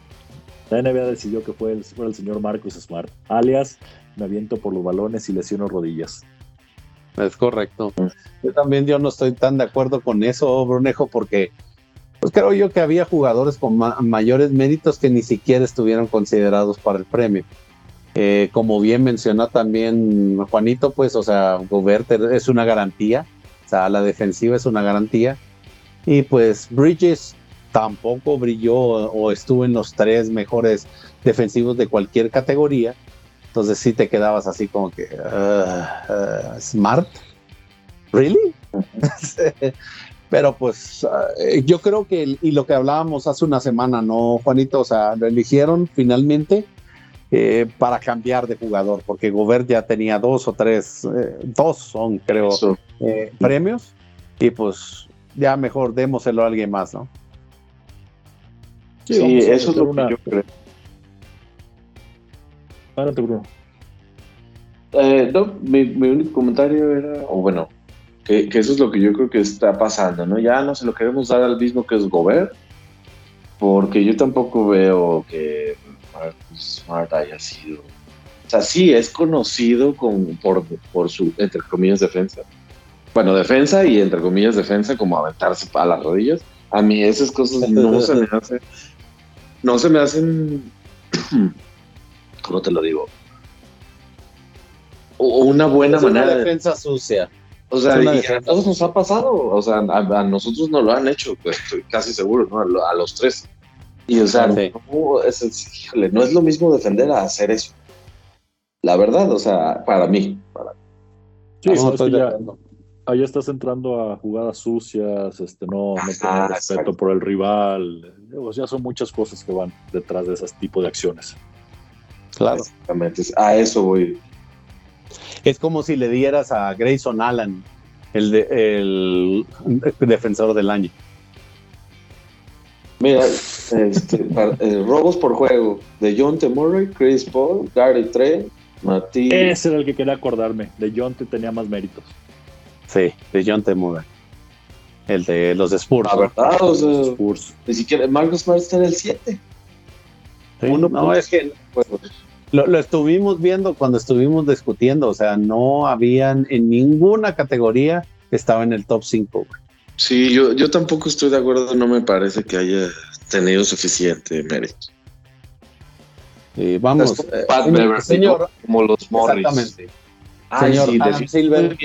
la NBA decidió que fue el, el señor Marcus Smart, alias me aviento por los balones y lesiono rodillas. Es correcto. Yo también yo no estoy tan de acuerdo con eso, Brunejo, porque pues creo yo que había jugadores con mayores méritos que ni siquiera estuvieron considerados para el premio. Eh, como bien mencionó también Juanito, pues, o sea, Gobert es una garantía, o sea, la defensiva es una garantía. Y pues Bridges tampoco brilló o estuvo en los tres mejores defensivos de cualquier categoría. Entonces sí te quedabas así como que, uh, uh, ¿Smart? ¿Really? (laughs) Pero pues eh, yo creo que, y lo que hablábamos hace una semana, ¿no, Juanito? O sea, lo eligieron finalmente eh, para cambiar de jugador, porque Gobert ya tenía dos o tres, eh, dos son, creo, premios, y pues ya mejor démoselo a alguien más, ¿no? Sí, eso es lo que yo creo. Adelante, Bruno. no, mi, mi único comentario era, o bueno, que, eso es lo que yo creo que está pasando, ¿no? Ya no se lo queremos dar al mismo que es Gobert, porque yo tampoco veo que Marcus Smart haya sido. O sea, sí es conocido con, por, por su, entre comillas, defensa. Bueno, defensa y entre comillas, defensa, como aventarse a las rodillas. A mí esas cosas no se me (laughs) hacen. No se me hacen. (clears throat) ¿Cómo te lo digo? O una buena manera. Una defensa sucia. O sea, a todos nos ha pasado, o sea, a, nosotros nos lo han hecho, pues, estoy casi seguro, ¿no? A, los tres. Y, o sea, no, es, híjole, no es lo mismo defender a hacer eso. La verdad, o sea, para mí. Para Sí, ahí estás entrando a jugadas sucias, este, no, no tener respeto por el rival. O sea, son muchas cosas que van detrás de ese tipo de acciones. Claro. Exactamente, a eso voy. Es como si le dieras a Grayson Allen el, el defensor del año. Mira, este, eh, robos por juego de John T. Murray, Chris Paul, Gary Trey, Matías. Ese era el que quería acordarme. De John T. tenía más méritos. Sí, de John T. Murray. El de los Spurs. La verdad, o sea, Spurs. Ni siquiera Marcus Smart está en el 7. Uno no, es que. Lo, estuvimos viendo cuando estuvimos discutiendo, o sea, no habían en ninguna categoría estaba en el top 5. Sí, yo, yo tampoco estoy de acuerdo, no me parece que haya tenido suficiente mérito. Vamos, eh, señor, como los Morris. Exactamente. señor Adam Silver,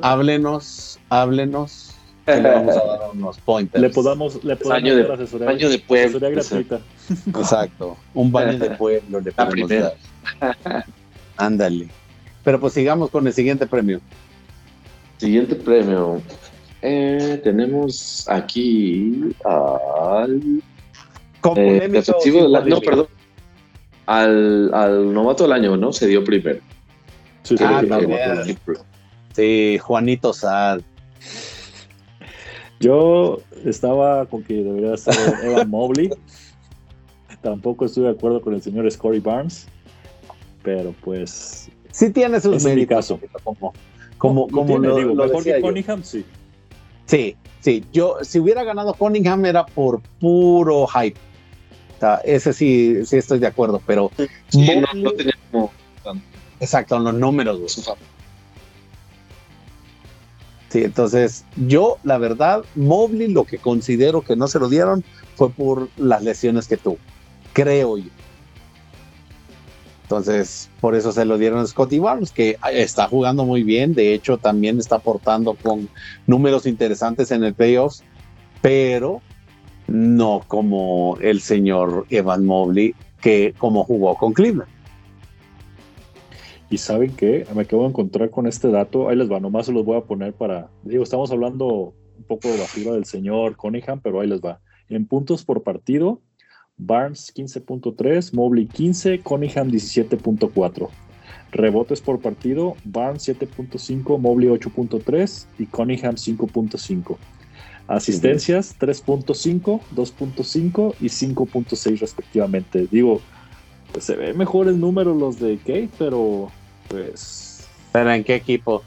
háblenos, háblenos le (laughs) vamos a dar unos pointers. Le podamos, le podamos baño de, asesoría, baño de pueblo. gratuita. Exacto. Un baño de (laughs) pueblo le podemos dar. Ándale. Pero pues sigamos con el siguiente premio. Siguiente premio. Eh, tenemos aquí al. Eh, defensivo del año. No, perdón. Al, al novato del año, ¿no? Se dio primero. Sí, sí, ah, sí Juanito Sad. Yo estaba con que debería ser Evan Mobley. Tampoco estoy de acuerdo con el señor Scotty Barnes. Pero pues. Sí tiene sus es mi caso. Como, como, como lo, digo, mejor que Cunningham, sí. Sí, sí. Yo, si hubiera ganado Cunningham era por puro hype. O sea, ese sí, sí estoy de acuerdo, pero. Sí, no, tenía como. Exacto, los números. Sí, entonces yo, la verdad, Mobley lo que considero que no se lo dieron fue por las lesiones que tuvo, creo yo. Entonces, por eso se lo dieron a Scotty Barnes, que está jugando muy bien, de hecho también está aportando con números interesantes en el playoffs, pero no como el señor Evan Mobley, que como jugó con Cleveland. Y saben que me acabo de encontrar con este dato, ahí les va, nomás se los voy a poner para, digo, estamos hablando un poco de basura del señor Cunningham, pero ahí les va. En puntos por partido, Barnes 15.3, Mobley 15, Cunningham 17.4. Rebotes por partido, Barnes 7.5, Mobley 8.3 y Cunningham 5.5. Asistencias 3.5, 2.5 y 5.6 respectivamente. Digo, pues, se ven mejores números los de Kate, pero pues. ¿Pero en qué equipo?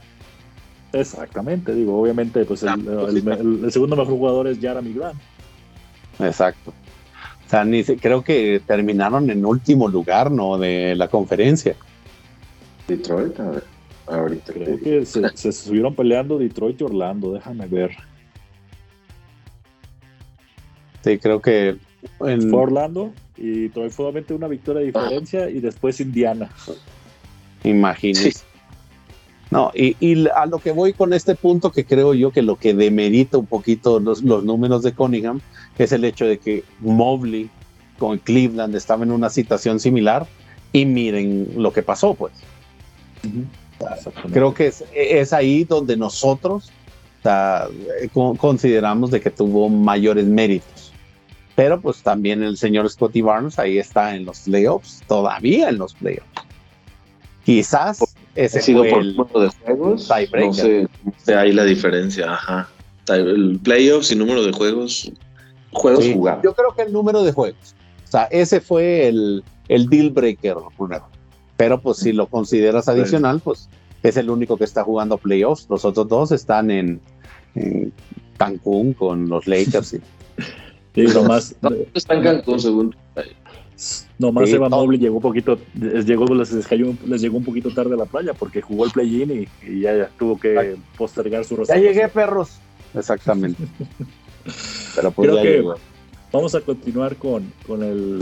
Exactamente, digo, obviamente, pues el, pues, segundo mejor jugador es Jeremy Grant. Exacto. O sea, ni creo que terminaron en último lugar, ¿no? De la conferencia. Detroit, a ver, ahorita. Creo que se, se estuvieron peleando Detroit y Orlando, déjame ver. Sí, creo que en... Fue Orlando y fue solamente una victoria de diferencia y después Indiana. Imagínese. No, y, a lo que voy con este punto que creo yo que lo que demerita un poquito los, números de Cunningham es el hecho de que Mobley con Cleveland estaba en una situación similar y miren lo que pasó, pues. Creo que es, es, ahí donde nosotros eh, consideramos de que tuvo mayores méritos. Pero pues también el señor Scotty Barnes ahí está en los playoffs, todavía en los playoffs. Quizás ese sido por el número de juegos. No sé, ahí la diferencia, ajá. El playoffs y número de juegos, juegos jugados. Yo creo que el número de juegos. O sea, ese fue el, el deal breaker, Pero pues si lo consideras adicional, pues es el único que está jugando playoffs. Los otros dos están en, Cancún con los Lakers. Y, nomás, (laughs) está en Cancún, según. Nomás Evan Mobley llegó un poquito, llegó, les, les, llegó un poquito tarde a la playa porque jugó el play-in y, ya, tuvo que postergar su Ya llegué, perros. Exactamente. (laughs) Pero pues Creo que vamos a continuar con, con el,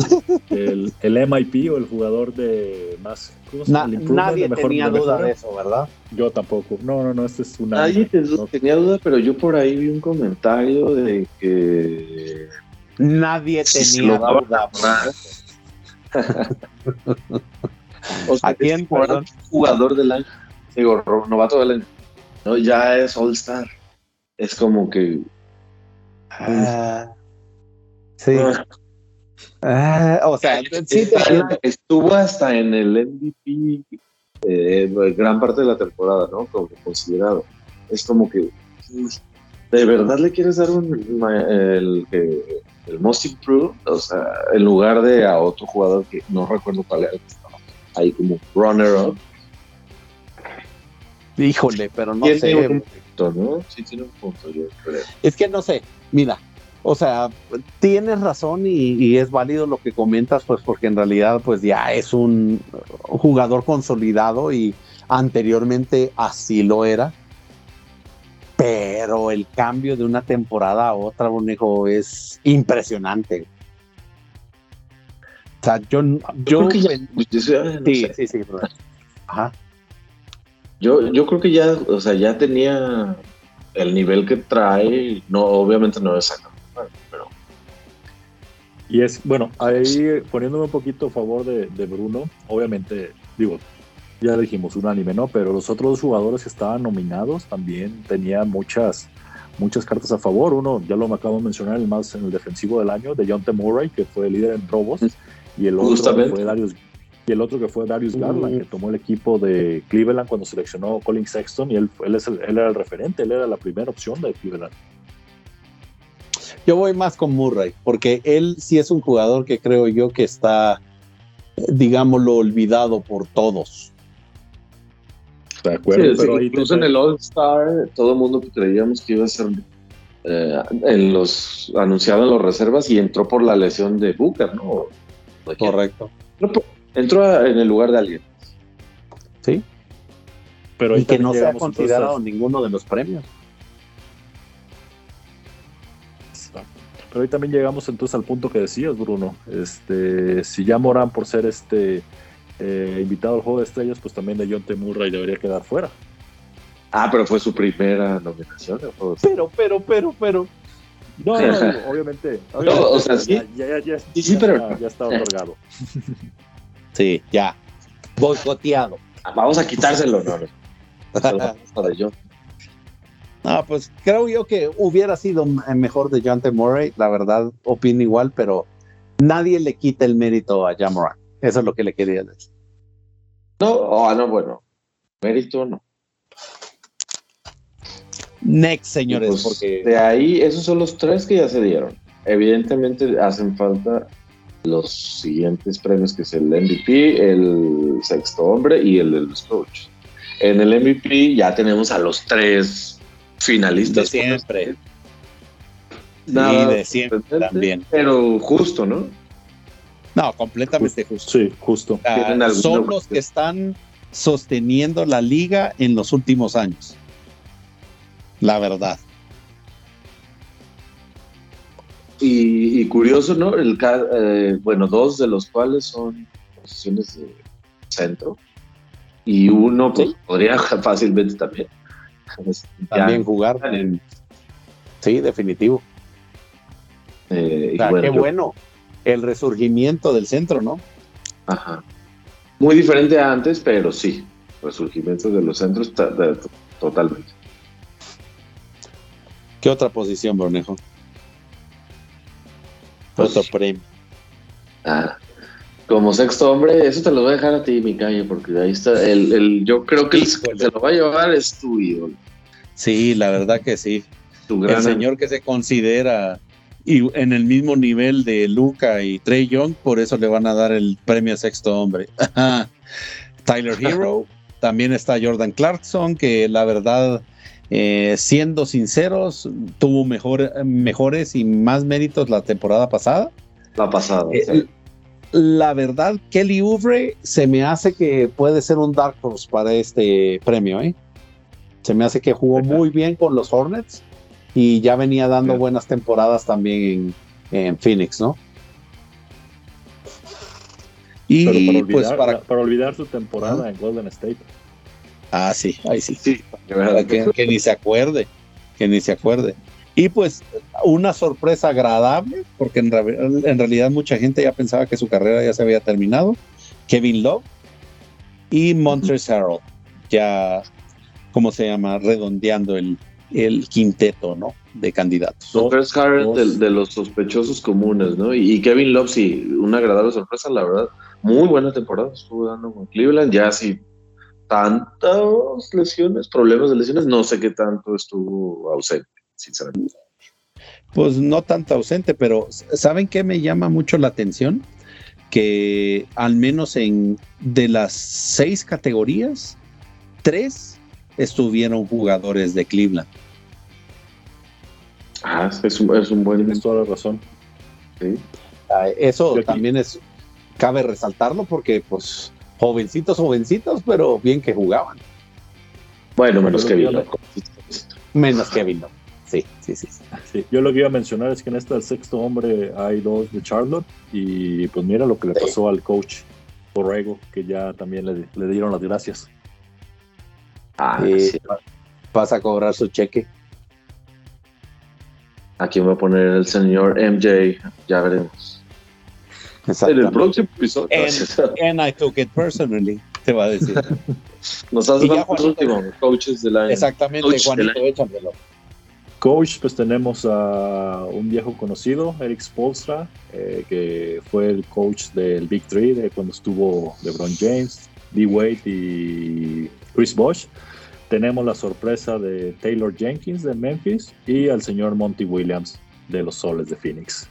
el, MIP o el jugador de más. nadie tenía duda de eso, ¿verdad? Yo tampoco. No, no, no, este es una. Nadie tenía duda, pero yo por ahí vi un comentario de que. Nadie tenía duda. (laughs) o sea, ¿A quién? Jugador del año. Digo, novato del año. No, ya es All Star. Es como que. Ah, sí. Ah, o sea, (laughs) sí estuvo hasta en el MVP eh, gran parte de la temporada, ¿no? Como considerado. Es como que. ¿De verdad le quieres dar un, el, el Most Improved? O sea, en lugar de a otro jugador que no recuerdo cuál era, ahí como runner-up. Híjole, pero no sé. Un punto, ¿no? Sí, tiene un punto, yo creo. Es que no sé, mira, o sea, tienes razón y, y, es válido lo que comentas, pues porque en realidad pues ya es un jugador consolidado y anteriormente así lo era pero el cambio de una temporada a otra, Bonejo, es impresionante. O sea, yo, yo, creo que ya, sí, sí, sí, Ajá. Yo, yo creo que ya, o sea, ya tenía el nivel que trae, no, obviamente no es pero y es, bueno, ahí poniéndome un poquito a favor de, de Bruno, obviamente, digo, ya dijimos un anime, ¿no? Pero los otros jugadores que estaban nominados también tenían muchas, muchas cartas a favor. Uno, ya lo me acabo de mencionar, el más en el defensivo del año, de John T. Murray, que fue el líder en robos, y el otro fue Darius, y el otro que fue Darius Garland, que tomó el equipo de Cleveland cuando seleccionó Colin Sexton, y él, él, es él era el referente, él era la primera opción de Cleveland. Yo voy más con Murray, porque él sí es un jugador que creo yo que está, digámoslo, olvidado por todos. De acuerdo, pero incluso en el All Star todo el mundo creíamos que iba a ser eh, en los anunciado en las reservas y entró por la lesión de Booker, ¿no? Correcto. Entró en el lugar de alguien. Sí. Pero y que no se ha considerado ninguno de los premios. Pero ahí también llegamos entonces al punto que decías, Bruno. Este, si ya Morán por ser este eh, invitado al juego de estrellas, pues también de John T. Murray debería quedar fuera. Ah, pero fue su primera nominación. Pero, pero, pero, pero. No, (laughs) no, obviamente. o sea, sí. Ya, ya, sí, pero... ya está (laughs) otorgado. Sí, ya. Boicoteado. Vamos a quitárselo, no. (laughs) No, pues creo yo que hubiera sido mejor de John T. Murray, la verdad, opino igual, pero nadie le quita el mérito a Jamoran. Eso es lo que le quería decir. No, ah, no, bueno. Mérito no. Next, señores, pues, porque. De ahí, esos son los tres que ya se dieron. Evidentemente hacen falta los siguientes premios, que es el MVP, el sexto hombre y el de los coaches. En el MVP ya tenemos a los tres finalistas. De siempre. Nada, de siempre también. Pero justo, ¿no? No, completamente justo. Sí, justo. son los que están sosteniendo la liga en los últimos años. La verdad. Y, curioso, ¿no? El, eh, bueno, dos de los cuales son posiciones de centro. Y uno pues, podría (laughs) fácilmente también. También jugar. En... Sí, definitivo. Eh, qué bueno el resurgimiento del centro, ¿no? Ajá. Muy diferente a antes, pero sí, resurgimiento de los centros totalmente. ¿Qué otra posición, Brunejo? Otro premio. Ah, como sexto hombre, eso te lo voy a dejar a ti, mi calle, porque ahí está. El, el, yo creo que el que se lo va a llevar es tu ídolo. Sí, la verdad que sí. el señor que se considera y en el mismo nivel de Luca y Trey Young, por eso le van a dar el premio a sexto hombre. (laughs) Tyler Hero, (laughs) también está Jordan Clarkson, que la verdad, eh, siendo sinceros, tuvo mejor, mejores y más méritos la temporada pasada. La pasada. Eh, la verdad, Kelly Oubre se me hace que puede ser un dark horse para este premio, ¿eh? Se me hace que jugó muy bien con los Hornets y ya venía dando buenas temporadas también en, Phoenix, ¿no? Y pues para, olvidar su temporada en Golden State. Ah, sí, ahí sí. sí que, ni se acuerde, que ni se acuerde. Y pues una sorpresa agradable, porque en, realidad mucha gente ya pensaba que su carrera ya se había terminado. Kevin Love y Montres Harold, ya, ¿cómo se llama? Redondeando el, el quinteto, ¿no? De candidatos. Montres Harold de, los sospechosos comunes, ¿no? Y, Kevin Love, sí, una agradable sorpresa, la verdad. Muy buena temporada estuvo dando con Cleveland, ya sí tantas lesiones, problemas de lesiones, no sé qué tanto estuvo ausente sinceramente. Pues no tanto ausente, pero ¿saben qué me llama mucho la atención? Que al menos en de las seis categorías, tres estuvieron jugadores de Cleveland. Ah, es un, es un buen. Tienes toda la razón. Ah, eso también es. Cabe resaltarlo porque, pues, jovencitos, jovencitos, pero bien que jugaban. Bueno, menos que Kevin. Menos Kevin, no. Sí, sí, sí, Yo lo que iba a mencionar es que en este sexto hombre hay dos de Charlotte y pues mira lo que le pasó al coach Borrego, que ya también le, dieron las gracias. Ah, sí. Pasa a cobrar su cheque. Aquí voy a poner el señor MJ, ya veremos. En el próximo episodio. And, (laughs) I took it personally, te va a decir. (laughs) Nos hace falta el último, coaches del año. Exactamente, Juanito, échamelo. Coach, pues tenemos a un viejo conocido, Eric Spolstra, eh, que fue el coach del Big Three de cuando estuvo LeBron James, D. Wade y Chris Bosh. Tenemos la sorpresa de Taylor Jenkins de Memphis y al señor Monty Williams de los Soles de Phoenix.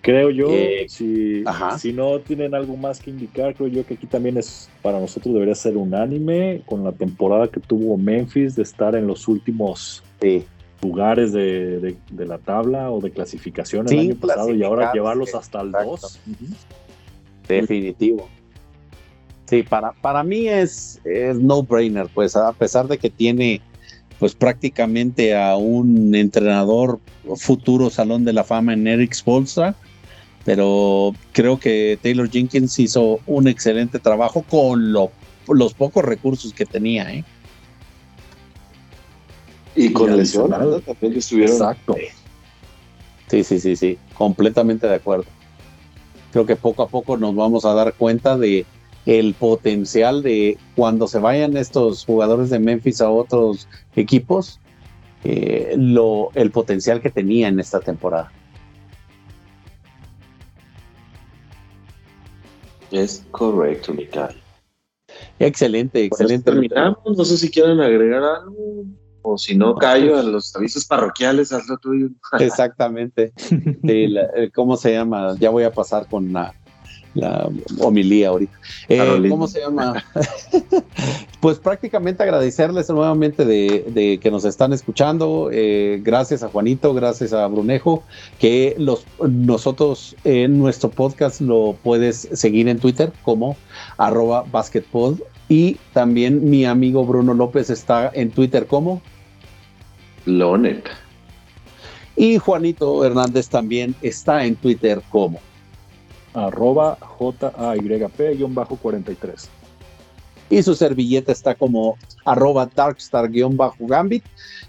Creo yo, eh, si, si, no tienen algo más que indicar, creo yo que aquí también es para nosotros debería ser unánime con la temporada que tuvo Memphis de estar en los últimos lugares de, la tabla o de clasificación el año pasado y ahora llevarlos hasta el 2. Definitivo. Sí, para, para mí es, no-brainer, pues a pesar de que tiene pues prácticamente a un entrenador futuro Salón de la Fama en Eric Spolstra, pero creo que Taylor Jenkins hizo un excelente trabajo con los pocos recursos que tenía, ¿eh? Y con lesiones también estuvieron. Exacto. Sí, sí, sí, sí, completamente de acuerdo. Creo que poco a poco nos vamos a dar cuenta de el potencial de cuando se vayan estos jugadores de Memphis a otros equipos, eh, lo, el potencial que tenía en esta temporada. Es correcto, Mikael. Excelente, pues excelente. terminamos, no sé si quieren agregar algo o si no callo a los avisos parroquiales, haz lo tuyo. Exactamente. (laughs) Eh, ¿Cómo se llama? Ya voy a pasar con la, la homilía ahorita. Eh, ¿Cómo se llama? (laughs) pues prácticamente agradecerles nuevamente de, que nos están escuchando. Eh, gracias a Juanito, gracias a Brunejo, que los, nosotros en nuestro podcast lo puedes seguir en Twitter como arroba basketball y también mi amigo Bruno López está en Twitter como Lonet. Y Juanito Hernández también está en Twitter como arroba JAYP-43. Y su servilleta está como arroba darkstar-gambit.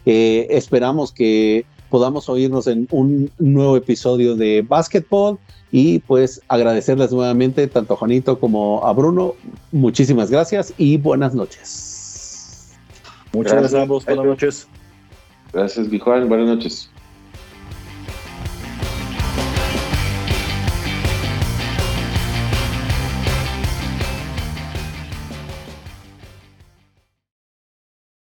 Eh, esperamos que podamos oírnos en un nuevo episodio de Basketball y pues agradecerles nuevamente tanto a Juanito como a Bruno. Muchísimas gracias y buenas noches. Muchas gracias a ambos. Buenas noches. Gracias, Juan. Buenas noches.